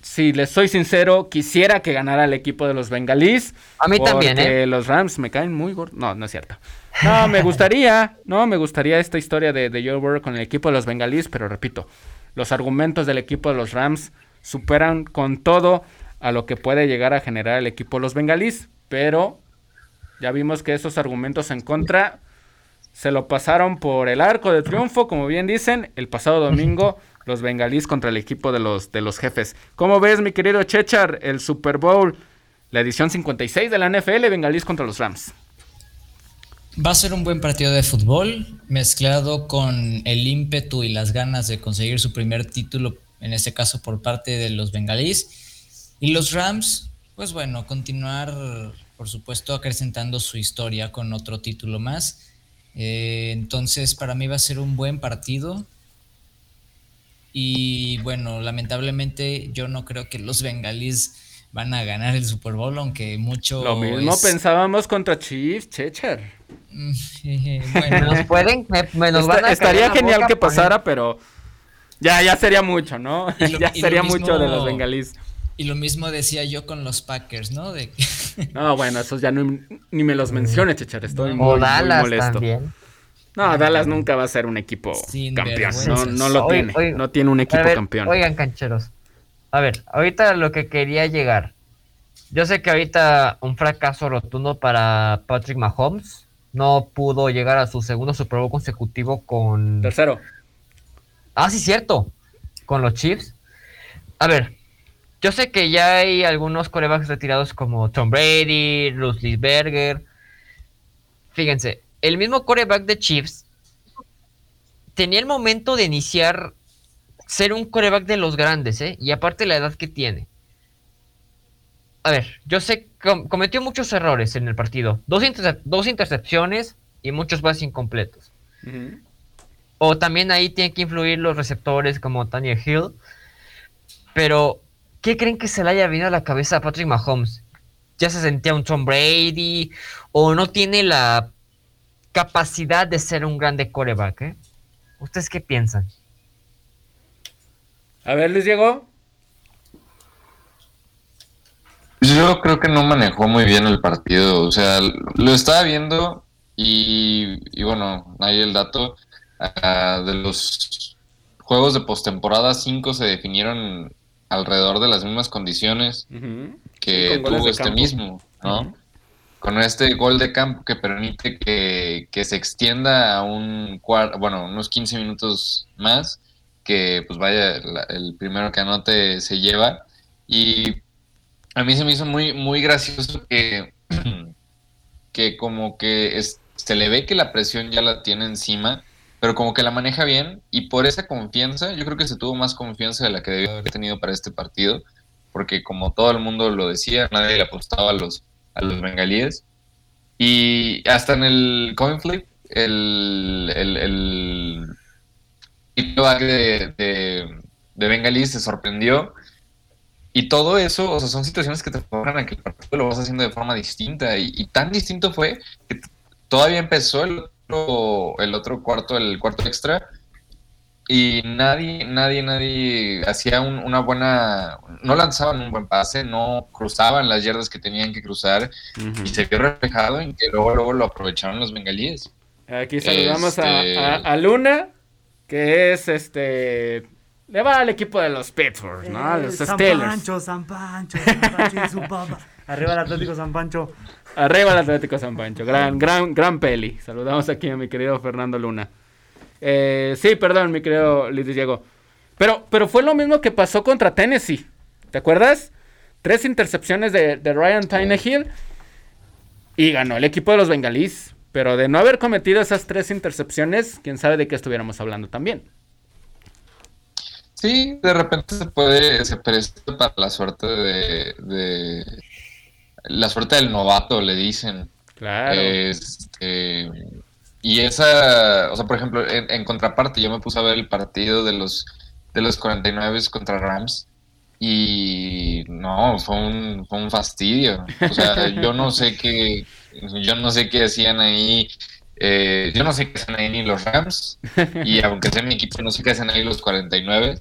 si les soy sincero, quisiera que ganara el equipo de los bengalíes.
A mí también, ¿eh?
Los Rams me caen muy gordos. No, no es cierto. No, me gustaría, no, me gustaría esta historia de, de Joe Burrow con el equipo de los bengalíes, pero repito, los argumentos del equipo de los Rams superan con todo a lo que puede llegar a generar el equipo los bengalíes, pero ya vimos que esos argumentos en contra se lo pasaron por el arco de triunfo, como bien dicen, el pasado domingo <laughs> los bengalíes contra el equipo de los, de los jefes. ¿Cómo ves, mi querido Chechar, el Super Bowl, la edición 56 de la NFL, bengalíes contra los Rams?
Va a ser un buen partido de fútbol, mezclado con el ímpetu y las ganas de conseguir su primer título en este caso por parte de los bengalíes. Y los Rams, pues bueno, continuar, por supuesto, acrecentando su historia con otro título más. Eh, entonces, para mí va a ser un buen partido. Y bueno, lamentablemente yo no creo que los bengalíes van a ganar el Super Bowl, aunque mucho.
Lo mismo pensábamos contra Chiefs, Chechar. <laughs>
bueno, pueden,
estaría genial que pasara, pero ya, ya sería mucho, ¿no? <laughs> ya sería mucho de los bengalíes.
Y lo mismo decía yo con los Packers, ¿no? De...
no, bueno, esos ya no, ni me los menciones, Chechar. Estoy muy, molesto. No, Dallas nunca va a ser un equipo campeón. No, no, lo tiene. no tiene un equipo campeón.
Oigan, cancheros. A ver, ahorita lo que quería llegar. Yo sé que ahorita un fracaso rotundo para Patrick Mahomes. No pudo llegar a su segundo Super Bowl consecutivo con.
Tercero.
Ah, sí, cierto. Con los Chiefs. A ver, yo sé que ya hay algunos corebacks retirados como Tom Brady, Berger. Fíjense, el mismo coreback de Chiefs tenía el momento de iniciar ser un coreback de los grandes, ¿eh? Y aparte la edad que tiene. A ver, yo sé que cometió muchos errores en el partido. Dos, intercepciones y muchos bases incompletos. O también ahí tienen que influir los receptores como Tanya Hill. Pero, ¿qué creen que se le haya venido a la cabeza a Patrick Mahomes? ¿Ya se sentía un Tom Brady? ¿O no tiene la capacidad de ser un grande coreback? Eh? ¿Ustedes qué piensan?
A ver, Luis Diego.
Yo creo que no manejó muy bien el partido. O sea, lo estaba viendo y, y bueno, ahí el dato. Ah, de los juegos de postemporada, cinco se definieron alrededor de las mismas condiciones que tuvo este mismo, ¿no? Con este gol de campo que permite que, que se extienda a un cuarto, bueno, unos 15 minutos más, que pues vaya, el primero que anote se lleva. Y a mí se me hizo muy, muy gracioso que, <clears throat> que como que se le ve que la presión ya la tiene encima pero como que la maneja bien y por esa confianza, yo creo que se tuvo más confianza de la que debió haber tenido para este partido, porque como todo el mundo lo decía, nadie le apostaba a los, a los bengalíes. Y hasta en el coin flip, el, el, el, de, de, de bengalíes se sorprendió. Y todo eso, o sea, son situaciones que te forjan a que el partido lo vas haciendo de forma distinta. Y, y tan distinto fue que todavía empezó el el otro cuarto, el cuarto extra, y nadie, nadie, nadie hacía una buena, no lanzaban un buen pase, no cruzaban las yardas que tenían que cruzar, y se vio reflejado en que luego, luego lo aprovecharon los bengalíes.
Aquí saludamos a, este Luna, que es este le va al equipo de los Pittsburgh, ¿no? los
San Pancho, San Pancho, San Pancho y su papá. <laughs> Arriba el Atlético San Pancho.
Arriba el Atlético San Pancho. Gran, gran, gran peli. Saludamos aquí a mi querido Fernando Luna. Eh, sí, perdón, mi querido Luis Diego. Pero, pero fue lo mismo que pasó contra Tennessee. ¿Te acuerdas? Tres intercepciones de, Ryan Tannehill y ganó el equipo de los bengalíes. Pero de no haber cometido esas tres intercepciones, quién sabe de qué estuviéramos hablando también.
Sí, de repente se puede, se presta para la suerte de la suerte del novato, le dicen.
Claro.
Este, y esa, o sea, por ejemplo, en, contraparte, yo me puse a ver el partido de los, de los 49 contra Rams y no, fue un, fue un fastidio. O sea, <laughs> yo no sé qué, yo no sé qué hacían ahí. Eh, yo no sé qué hacen ahí ni los Rams, y <laughs> aunque sea mi equipo, no sé qué hacen ahí los 49,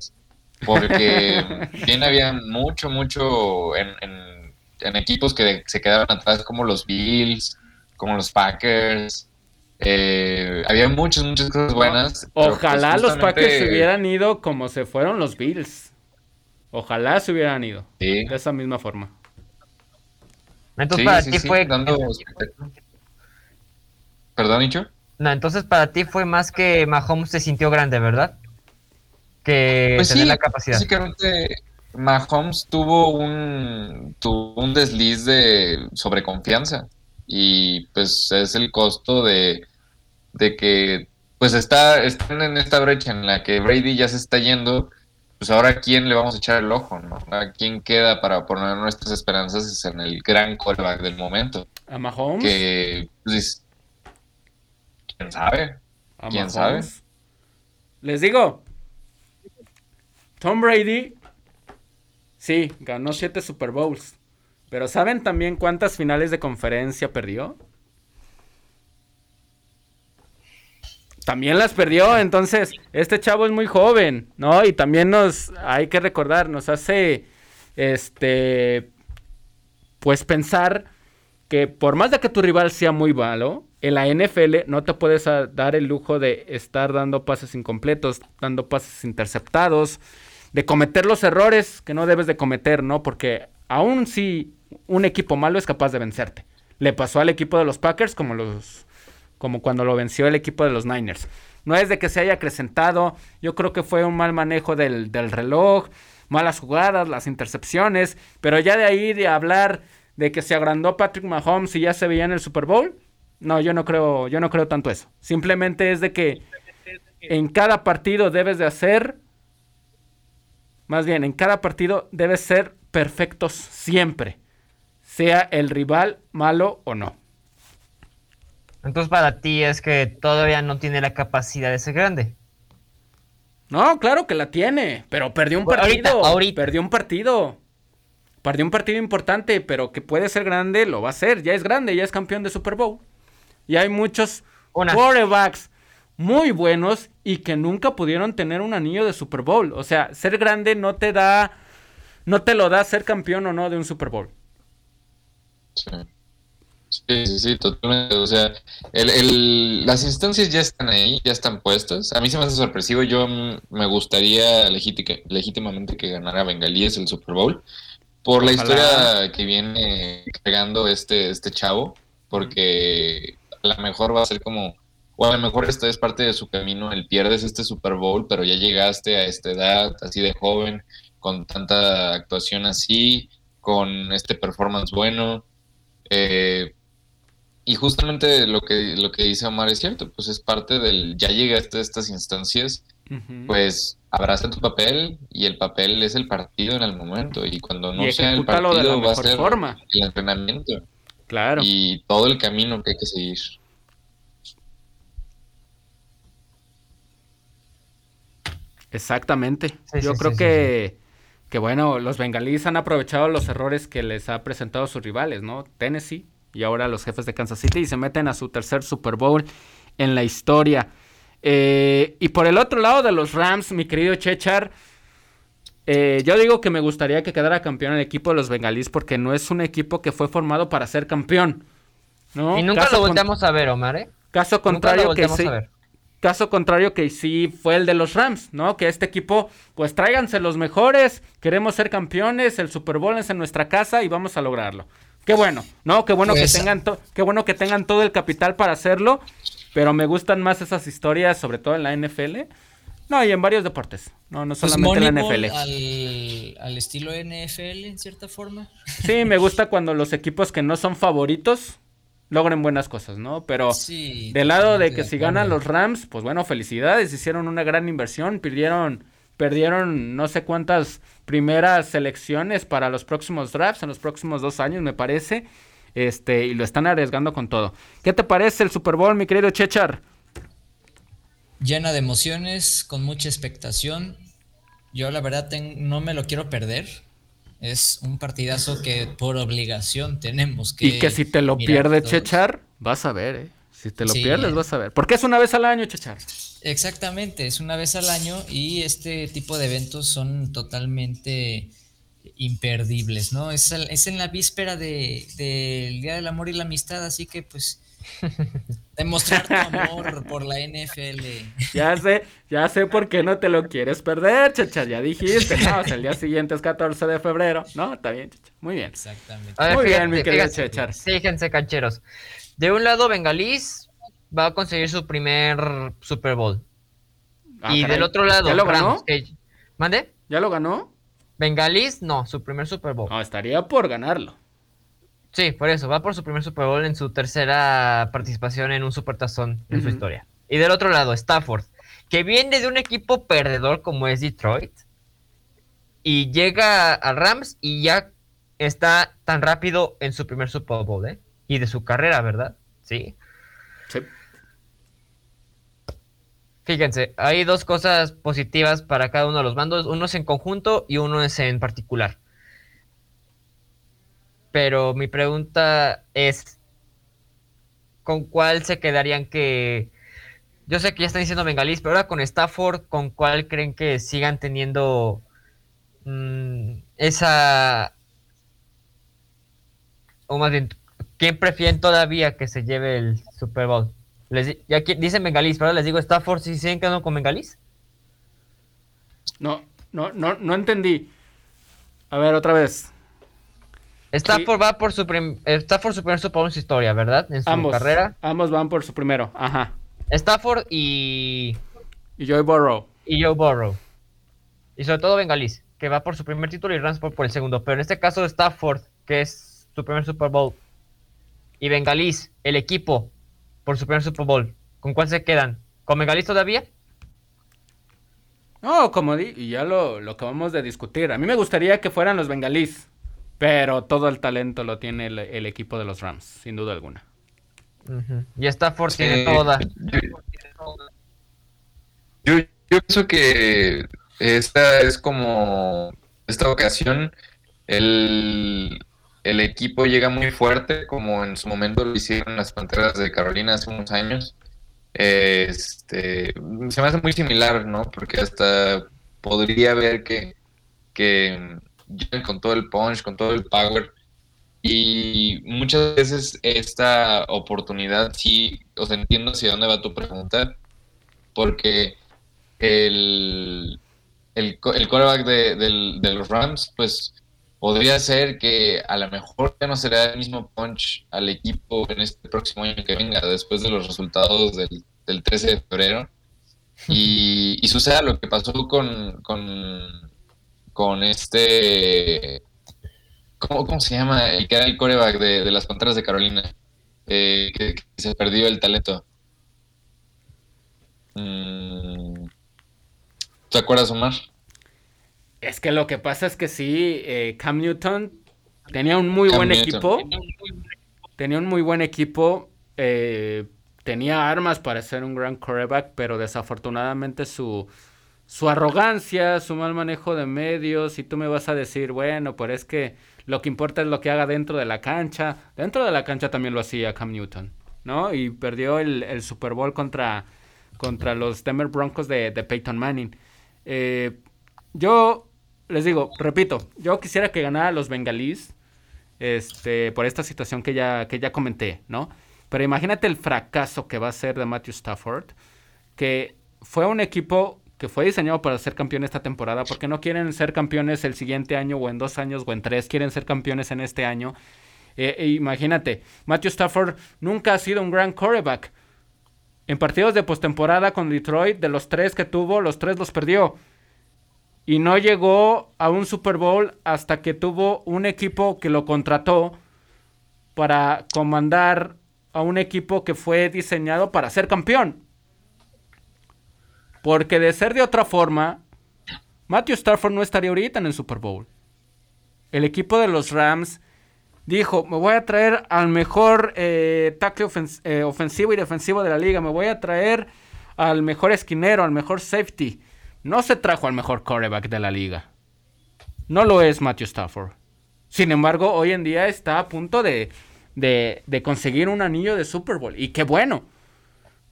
porque <laughs> bien había mucho, mucho en en equipos que se quedaban atrás, como los Bills, como los Packers. Eh, había muchas, muchas cosas buenas.
Ojalá pues, los Packers se hubieran ido como se fueron los Bills. Ojalá se hubieran ido. De esa misma forma.
Entonces para ti fue.
¿Perdón, Nicho?
No, entonces para ti fue más que Mahomes se sintió grande, ¿verdad? Que
pues tener la capacidad. Básicamente Mahomes tuvo un, tuvo un desliz de sobreconfianza y pues es el costo de, de que pues está, están en esta brecha en la que Brady ya se está yendo, pues ahora a quién le vamos a echar el ojo, ¿no? ¿A quién queda para poner nuestras esperanzas en el gran callback del momento?
¿A Mahomes?
Que, pues, quién sabe, quién sabe.
Les digo, Tom Brady Sí, ganó siete Super Bowls. Pero ¿saben también cuántas finales de conferencia perdió? También las perdió, entonces este chavo es muy joven, ¿no? Y también nos, hay que recordar, nos hace, este, pues pensar que por más de que tu rival sea muy malo, en la NFL no te puedes dar el lujo de estar dando pases incompletos, dando pases interceptados, de cometer los errores que no debes de cometer, ¿no? Porque aún si un equipo malo es capaz de vencerte. Le pasó al equipo de los Packers como los como cuando lo venció el equipo de los Niners. No es de que se haya acrecentado, yo creo que fue un mal manejo del, del reloj, malas jugadas, las intercepciones, pero ya de ahí de hablar de que se agrandó Patrick Mahomes y ya se veía en el Super Bowl, no, yo no creo, yo no creo tanto eso. Simplemente es de que en cada partido debes de hacer más bien, en cada partido debe ser perfectos siempre, sea el rival malo o no.
Entonces para ti es que todavía no tiene la capacidad de ser grande.
No, claro que la tiene, pero perdió un partido.
ahorita.
Perdió un partido. Perdió un partido importante, pero que puede ser grande, lo va a hacer. Ya es grande, ya es campeón de Super Bowl. Y hay muchos
Una.
quarterbacks muy buenos y que nunca pudieron tener un anillo de Super Bowl. O sea, ser grande no te da, no te lo da ser campeón o no de un Super Bowl.
Sí. Sí, sí, sí, totalmente. O sea, el, el- las instancias ya están ahí, ya están puestas. A mí se me hace sorpresivo. Yo mm, me gustaría legítica- legítimamente que ganara Bengalíes el Super Bowl por la historia que viene cargando este, este chavo, porque a lo mejor va a ser como, o a lo mejor esta es parte de su camino, el pierdes este Super Bowl, pero ya llegaste a esta edad, así de joven, con tanta actuación así, con este performance bueno. Eh, y justamente lo que, lo que dice Omar es cierto, pues es parte del, ya llegaste a estas instancias,
Ujú.
pues abraza tu papel y el papel es el partido en el momento y cuando no
y
sea el
ejecútalo de la
partido va a ser
forma.
el entrenamiento
Claro.
y todo el camino que hay que seguir.
Exactamente.
Sí,
Yo
sí,
creo
sí,
que, que, bueno, los bengalíes han aprovechado los errores que les ha presentado sus rivales, ¿no? Tennessee y ahora los jefes de Kansas City y se meten a su tercer Super Bowl en la historia. Eh, y por el otro lado de los Rams, mi querido Chechar, eh, yo digo que me gustaría que quedara campeón el equipo de los bengalíes porque no es un equipo que fue formado para ser campeón. ¿no?
Y nunca
Caso
lo
con-
volteamos a ver, Omar, ¿eh?
Caso contrario que sí. Caso contrario que sí fue el de los Rams, ¿no? Que este equipo, pues tráiganse los mejores, queremos ser campeones, el Super Bowl es en nuestra casa y vamos a lograrlo. Qué bueno, ¿no? Qué bueno
Pues-
que tengan to- qué bueno que tengan todo el capital para hacerlo, pero me gustan más esas historias, sobre todo en la NFL. No, y en varios deportes. No, no
Pues
solamente en la NFL.
al, al estilo NFL, en cierta forma.
Sí, me gusta cuando los equipos que no son favoritos logren buenas cosas, ¿no? Pero
Sí,
Del lado de que
de
si ganan los Rams, pues bueno, felicidades, hicieron una gran inversión, perdieron, perdieron no sé cuántas primeras selecciones para los próximos drafts en los próximos dos años, me parece, este, y lo están arriesgando con todo. ¿Qué te parece el Super Bowl, mi querido Chechar?
Llena de emociones, con mucha expectación. Yo la verdad ten- no me lo quiero perder. Es un partidazo que por obligación tenemos que...
y que si te lo pierde. Chechar, vas a ver, ¿eh? Si te lo
Sí.
pierdes, vas a ver. Porque es una vez al año, Chechar.
Exactamente, es una vez al año y este tipo de eventos son totalmente imperdibles, ¿no? Es, es en la víspera de- del Día del Amor y la Amistad, así que pues demostrar tu amor por la NFL.
Ya sé, ya sé por qué no te lo quieres perder, Chechar. Ya dijiste, no, o sea, el día siguiente es 14 de febrero. No, está bien, Chechar. Muy bien.
Exactamente.
Ver,
Muy bien, mi querido
fíjate,
Chechar.
Fíjense, cancheros. De un lado, Bengalís va a conseguir su primer Super Bowl.
Ah,
y
caray.
del otro lado,
¿Ya lo
Rams,
ganó?
que- ¿Mande?
¿Ya lo ganó?
Bengalís, no, su primer Super Bowl.
No, estaría por ganarlo.
Sí, por eso, va por su primer Super Bowl en su tercera participación en un Supertazón en su historia. Y del otro lado, Stafford, que viene de un equipo perdedor como es Detroit, y llega a Rams y ya está tan rápido en su primer Super Bowl, ¿eh? Y de su carrera, ¿verdad? Sí.
Sí.
Fíjense, hay dos cosas positivas para cada uno de los bandos. Uno es en conjunto y uno es en particular. Pero mi pregunta es, ¿con cuál se quedarían que... Yo sé que ya están diciendo Bengalís, pero ahora con Stafford, ¿con cuál creen que sigan teniendo mm, esa... O más bien, ¿quién prefieren todavía que se lleve el Super Bowl? Les, ya dicen Bengalís, pero les digo Stafford, si siguen quedando con Bengalís.
No, no, no, no entendí. A ver, otra vez.
Stafford va por su prim- Stafford su primer Super Bowl en su historia, ¿verdad? En su
Ambos.
carrera.
Ambos van por su primero. Ajá.
Stafford y,
Y Joey Burrow.
y Joe Burrow. Y sobre todo Bengalís, que va por su primer título y Rams por, por el segundo. Pero en este caso Stafford, que es su primer Super Bowl. Y Bengalís, el equipo, por su primer Super Bowl. ¿Con cuál se quedan? ¿Con Bengalís todavía?
No, como di, y ya lo, lo acabamos de discutir. A mí me gustaría que fueran los bengalís. Pero todo el talento lo tiene el, el equipo de los Rams, sin duda alguna.
Y Stafford
Sí.
tiene toda.
Yo, yo Yo pienso que esta es como esta ocasión el, el equipo llega muy fuerte, como en su momento lo hicieron las Panteras de Carolina hace unos años. Este, se me hace muy similar, ¿no? Porque hasta podría ver que, que llegan con todo el punch, con todo el power. Y muchas veces esta oportunidad, sí, o sea, entiendo hacia dónde va tu pregunta, porque el, el, el quarterback de, de los Rams, pues podría ser que a lo mejor ya no será el mismo punch al equipo en este próximo año que venga, después de los resultados del, 13 de febrero. Y, y, suceda lo que pasó con, con, con este. ¿cómo, ¿Cómo, se llama? El que era el coreback de, las Panteras de Carolina. Eh, que, se perdió el talento. Mm, ¿Te acuerdas, Omar?
Es que lo que pasa es que sí, eh, Cam Newton tenía un muy buen equipo. Tenía un muy buen equipo. Eh, tenía armas para ser un gran quarterback, pero desafortunadamente su, su arrogancia, su mal manejo de medios, y tú me vas a decir, bueno, pero es que lo que importa es lo que haga dentro de la cancha. Dentro de la cancha también lo hacía Cam Newton, ¿no? Y perdió el, Super Bowl contra, contra los Denver Broncos de, de Peyton Manning. Eh, yo les digo, repito, yo quisiera que ganara los bengalíes este, por esta situación que ya, que ya comenté, ¿no? Pero imagínate el fracaso que va a ser de Matthew Stafford, que fue un equipo que fue diseñado para ser campeón esta temporada, porque no quieren ser campeones el siguiente año o en dos años o en tres, quieren ser campeones en este año. Eh, e imagínate, Matthew Stafford nunca ha sido un gran quarterback. En partidos de postemporada con Detroit, de los tres que tuvo, los tres los perdió y no llegó a un Super Bowl hasta que tuvo un equipo que lo contrató para comandar a un equipo que fue diseñado para ser campeón. Porque de ser de otra forma, Matthew Stafford no estaría ahorita en el Super Bowl. El equipo de los Rams dijo, me voy a traer al mejor eh, tackle eh, ofensivo y defensivo de la liga, me voy a traer al mejor esquinero, al mejor safety no se trajo al mejor quarterback de la liga. No lo es Matthew Stafford. Sin embargo, hoy en día está a punto de, de, de conseguir un anillo de Super Bowl. Y qué bueno.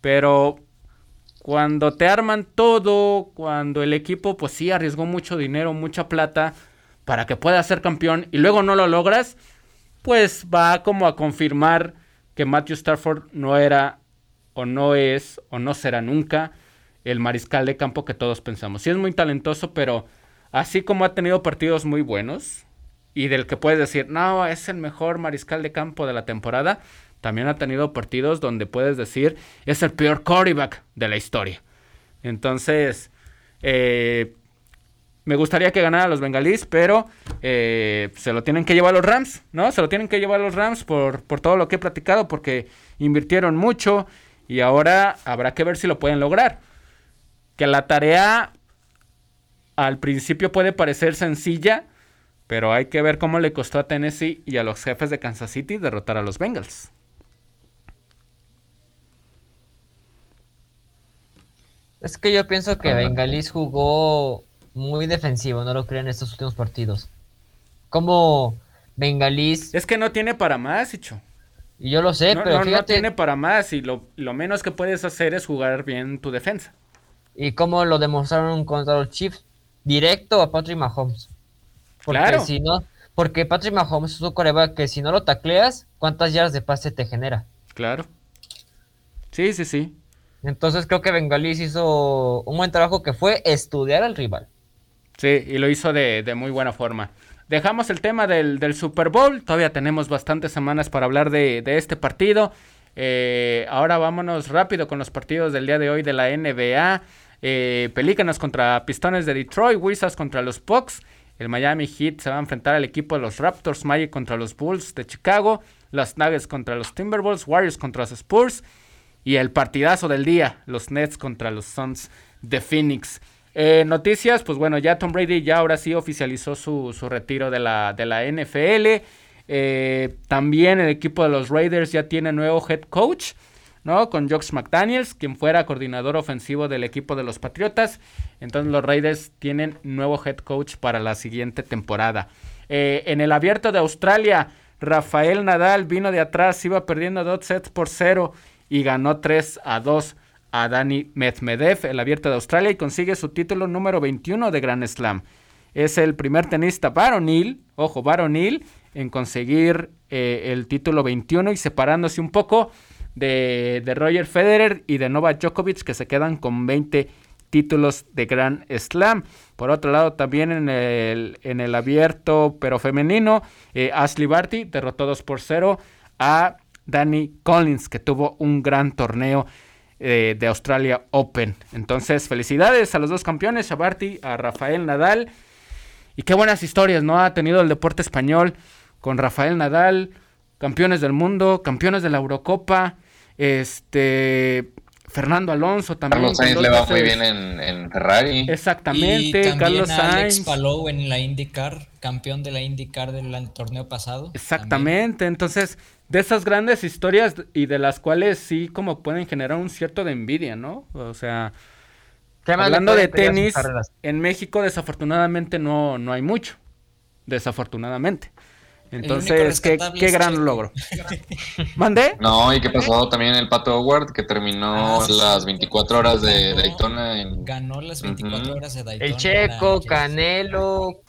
Pero cuando te arman todo, cuando el equipo pues sí arriesgó mucho dinero, mucha plata para que pueda ser campeón y luego no lo logras, pues va como a confirmar que Matthew Stafford no era o no es o no será nunca el mariscal de campo que todos pensamos. Sí es muy talentoso, pero así como ha tenido partidos muy buenos y del que puedes decir, no, es el mejor mariscal de campo de la temporada, también ha tenido partidos donde puedes decir, es el peor quarterback de la historia. Entonces, eh, me gustaría que ganara los bengalíes, pero eh, se lo tienen que llevar los Rams, ¿no? Se lo tienen que llevar los Rams por, por todo lo que he platicado, porque invirtieron mucho y ahora habrá que ver si lo pueden lograr que la tarea al principio puede parecer sencilla, pero hay que ver cómo le costó a Tennessee y a los jefes de Kansas City derrotar a los Bengals.
Es que yo pienso que Bengalis jugó muy defensivo, no lo creo en estos últimos partidos. Como Bengalis.
Es que no tiene para más, Hicho.
Y yo lo sé, pero
fíjate. No tiene para más y lo, lo menos que puedes hacer es jugar bien tu defensa.
¿Y cómo lo demostraron contra los Chiefs? Directo a Patrick Mahomes. Porque claro. si no, porque Patrick Mahomes es un coreback que si no lo tacleas, ¿cuántas yardas de pase te genera?
Claro. Sí, sí, sí.
Entonces creo que Bengalis hizo un buen trabajo que fue estudiar al rival.
Sí, y lo hizo de, muy buena forma. Dejamos el tema del, Super Bowl. Todavía tenemos bastantes semanas para hablar de, este partido. Eh, ahora vámonos rápido con los partidos del día de hoy de la NBA. Eh, Pelícanos contra Pistones de Detroit, Wizards contra los Bucks. El Miami Heat se va a enfrentar al equipo de los Raptors, Magic contra los Bulls de Chicago, los Nuggets contra los Timberwolves, Warriors contra los Spurs y el partidazo del día, los Nets contra los Suns de Phoenix. Eh, noticias, pues bueno, ya Tom Brady ya ahora sí oficializó su, retiro de la, de la NFL. Eh, también el equipo de los Raiders ya tiene nuevo head coach. ¿no? Con Josh McDaniels, quien fuera coordinador ofensivo del equipo de los Patriotas. Entonces los Raiders tienen nuevo head coach para la siguiente temporada. Eh, en el abierto de Australia, Rafael Nadal vino de atrás, iba perdiendo dos sets por cero y ganó 3 a 2 a Dani Medvedev, el abierto de Australia, y consigue su título número 21 de Grand Slam. Es el primer tenista varonil, ojo, varonil, en conseguir eh, el título 21 y separándose un poco de, de, Roger Federer y de Novak Djokovic, que se quedan con 20 títulos de Grand Slam. Por otro lado, también en el, en el abierto, pero femenino, eh, Ashley Barty derrotó 2 por 0 a Danny Collins, que tuvo un gran torneo eh, de Australia Open. Entonces, felicidades a los dos campeones, a Barty, a Rafael Nadal. Y qué buenas historias, ¿no? Ha tenido el deporte español con Rafael Nadal, campeones del mundo, campeones de la Eurocopa, este Fernando Alonso también.
Carlos Sainz le va muy bien en, Ferrari.
Exactamente,
y Carlos Alex Palou en la IndyCar, campeón de la IndyCar del torneo pasado.
Exactamente, entonces de esas grandes historias y de las cuales sí como pueden generar un cierto de envidia, ¿no? O sea, hablando de tenis, en México desafortunadamente no, no hay mucho, desafortunadamente. Entonces, qué, qué gran logro. <laughs> ¿Mandé?
No, ¿y qué pasó también el Pato Howard que terminó
Ah, sí.
las 24 horas de
Ganó-
Daytona? En...
Ganó las 24
Ujú.
horas de Daytona.
El Checo, Canelo,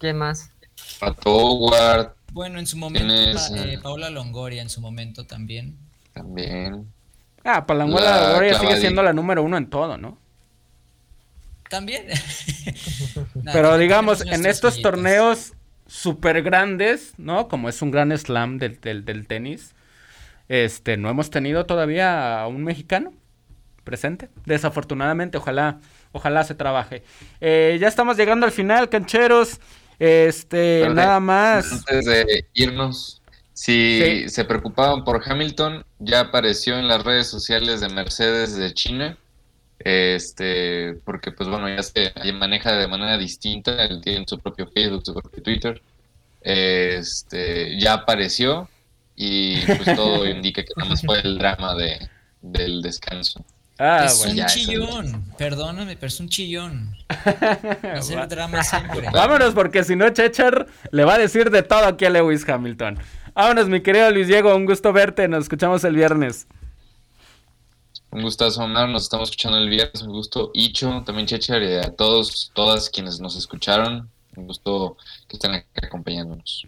¿qué más?
Pato Howard
Bueno, en su momento,
Tienes,
pa- eh,
eh,
Paula Longoria en su momento también.
también.
Ah, Palanguela
La
Gloria sigue siendo la número uno en todo, ¿no?
También. <laughs>
Pero digamos, en estos torneos súper grandes, ¿no? Como es un gran slam del, del, del tenis, este, no hemos tenido todavía a un mexicano presente. Desafortunadamente, ojalá, ojalá se trabaje. Eh, ya estamos llegando al final, cancheros. Este, nada más.
Antes de irnos, si
Sí.
se preocupaban por Hamilton, ya apareció en las redes sociales de Mercedes de China. Este, porque pues bueno, ya se ya maneja de manera distinta, él tiene su propio Facebook, su propio Twitter. Este, ya apareció y pues todo <laughs> indica que nada más fue el drama de, del descanso.
Ah,
es
bueno.
un
ya, eso
chillón, perdóname, pero es un chillón. <laughs> Hacer drama siempre.
Vámonos porque si no Chechar le va a decir de todo aquí a Lewis Hamilton. Vámonos mi querido Luis Diego, un gusto verte, nos escuchamos el viernes.
Un gustazo, Omar. Nos estamos escuchando el viernes. Un gusto, Icho, también Chechar, y a todos, todas quienes nos escucharon. Un gusto que estén aquí acompañándonos.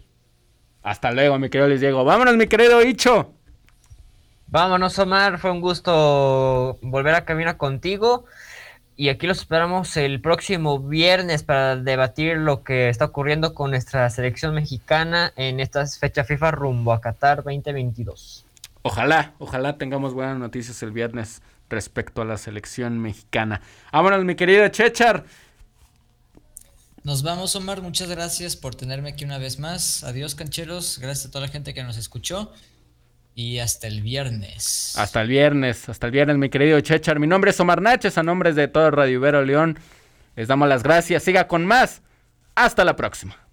Hasta luego mi querido Luis Diego. Vámonos mi querido Icho.
Vámonos, Omar. Fue un gusto volver a caminar contigo. Y aquí los esperamos el próximo viernes para debatir lo que está ocurriendo con nuestra selección mexicana en esta fecha FIFA rumbo a Qatar 2022.
Ojalá, ojalá tengamos buenas noticias el viernes respecto a la selección mexicana. Vámonos mi querido Chechar.
Nos vamos, Omar. Muchas gracias por tenerme aquí una vez más. Adiós, cancheros. Gracias a toda la gente que nos escuchó. Y hasta el viernes.
Hasta el viernes, hasta el viernes mi querido Chechar. Mi nombre es Omar Naches, a nombres de todo Radio Ibero León. Les damos las gracias. Siga con más. Hasta la próxima.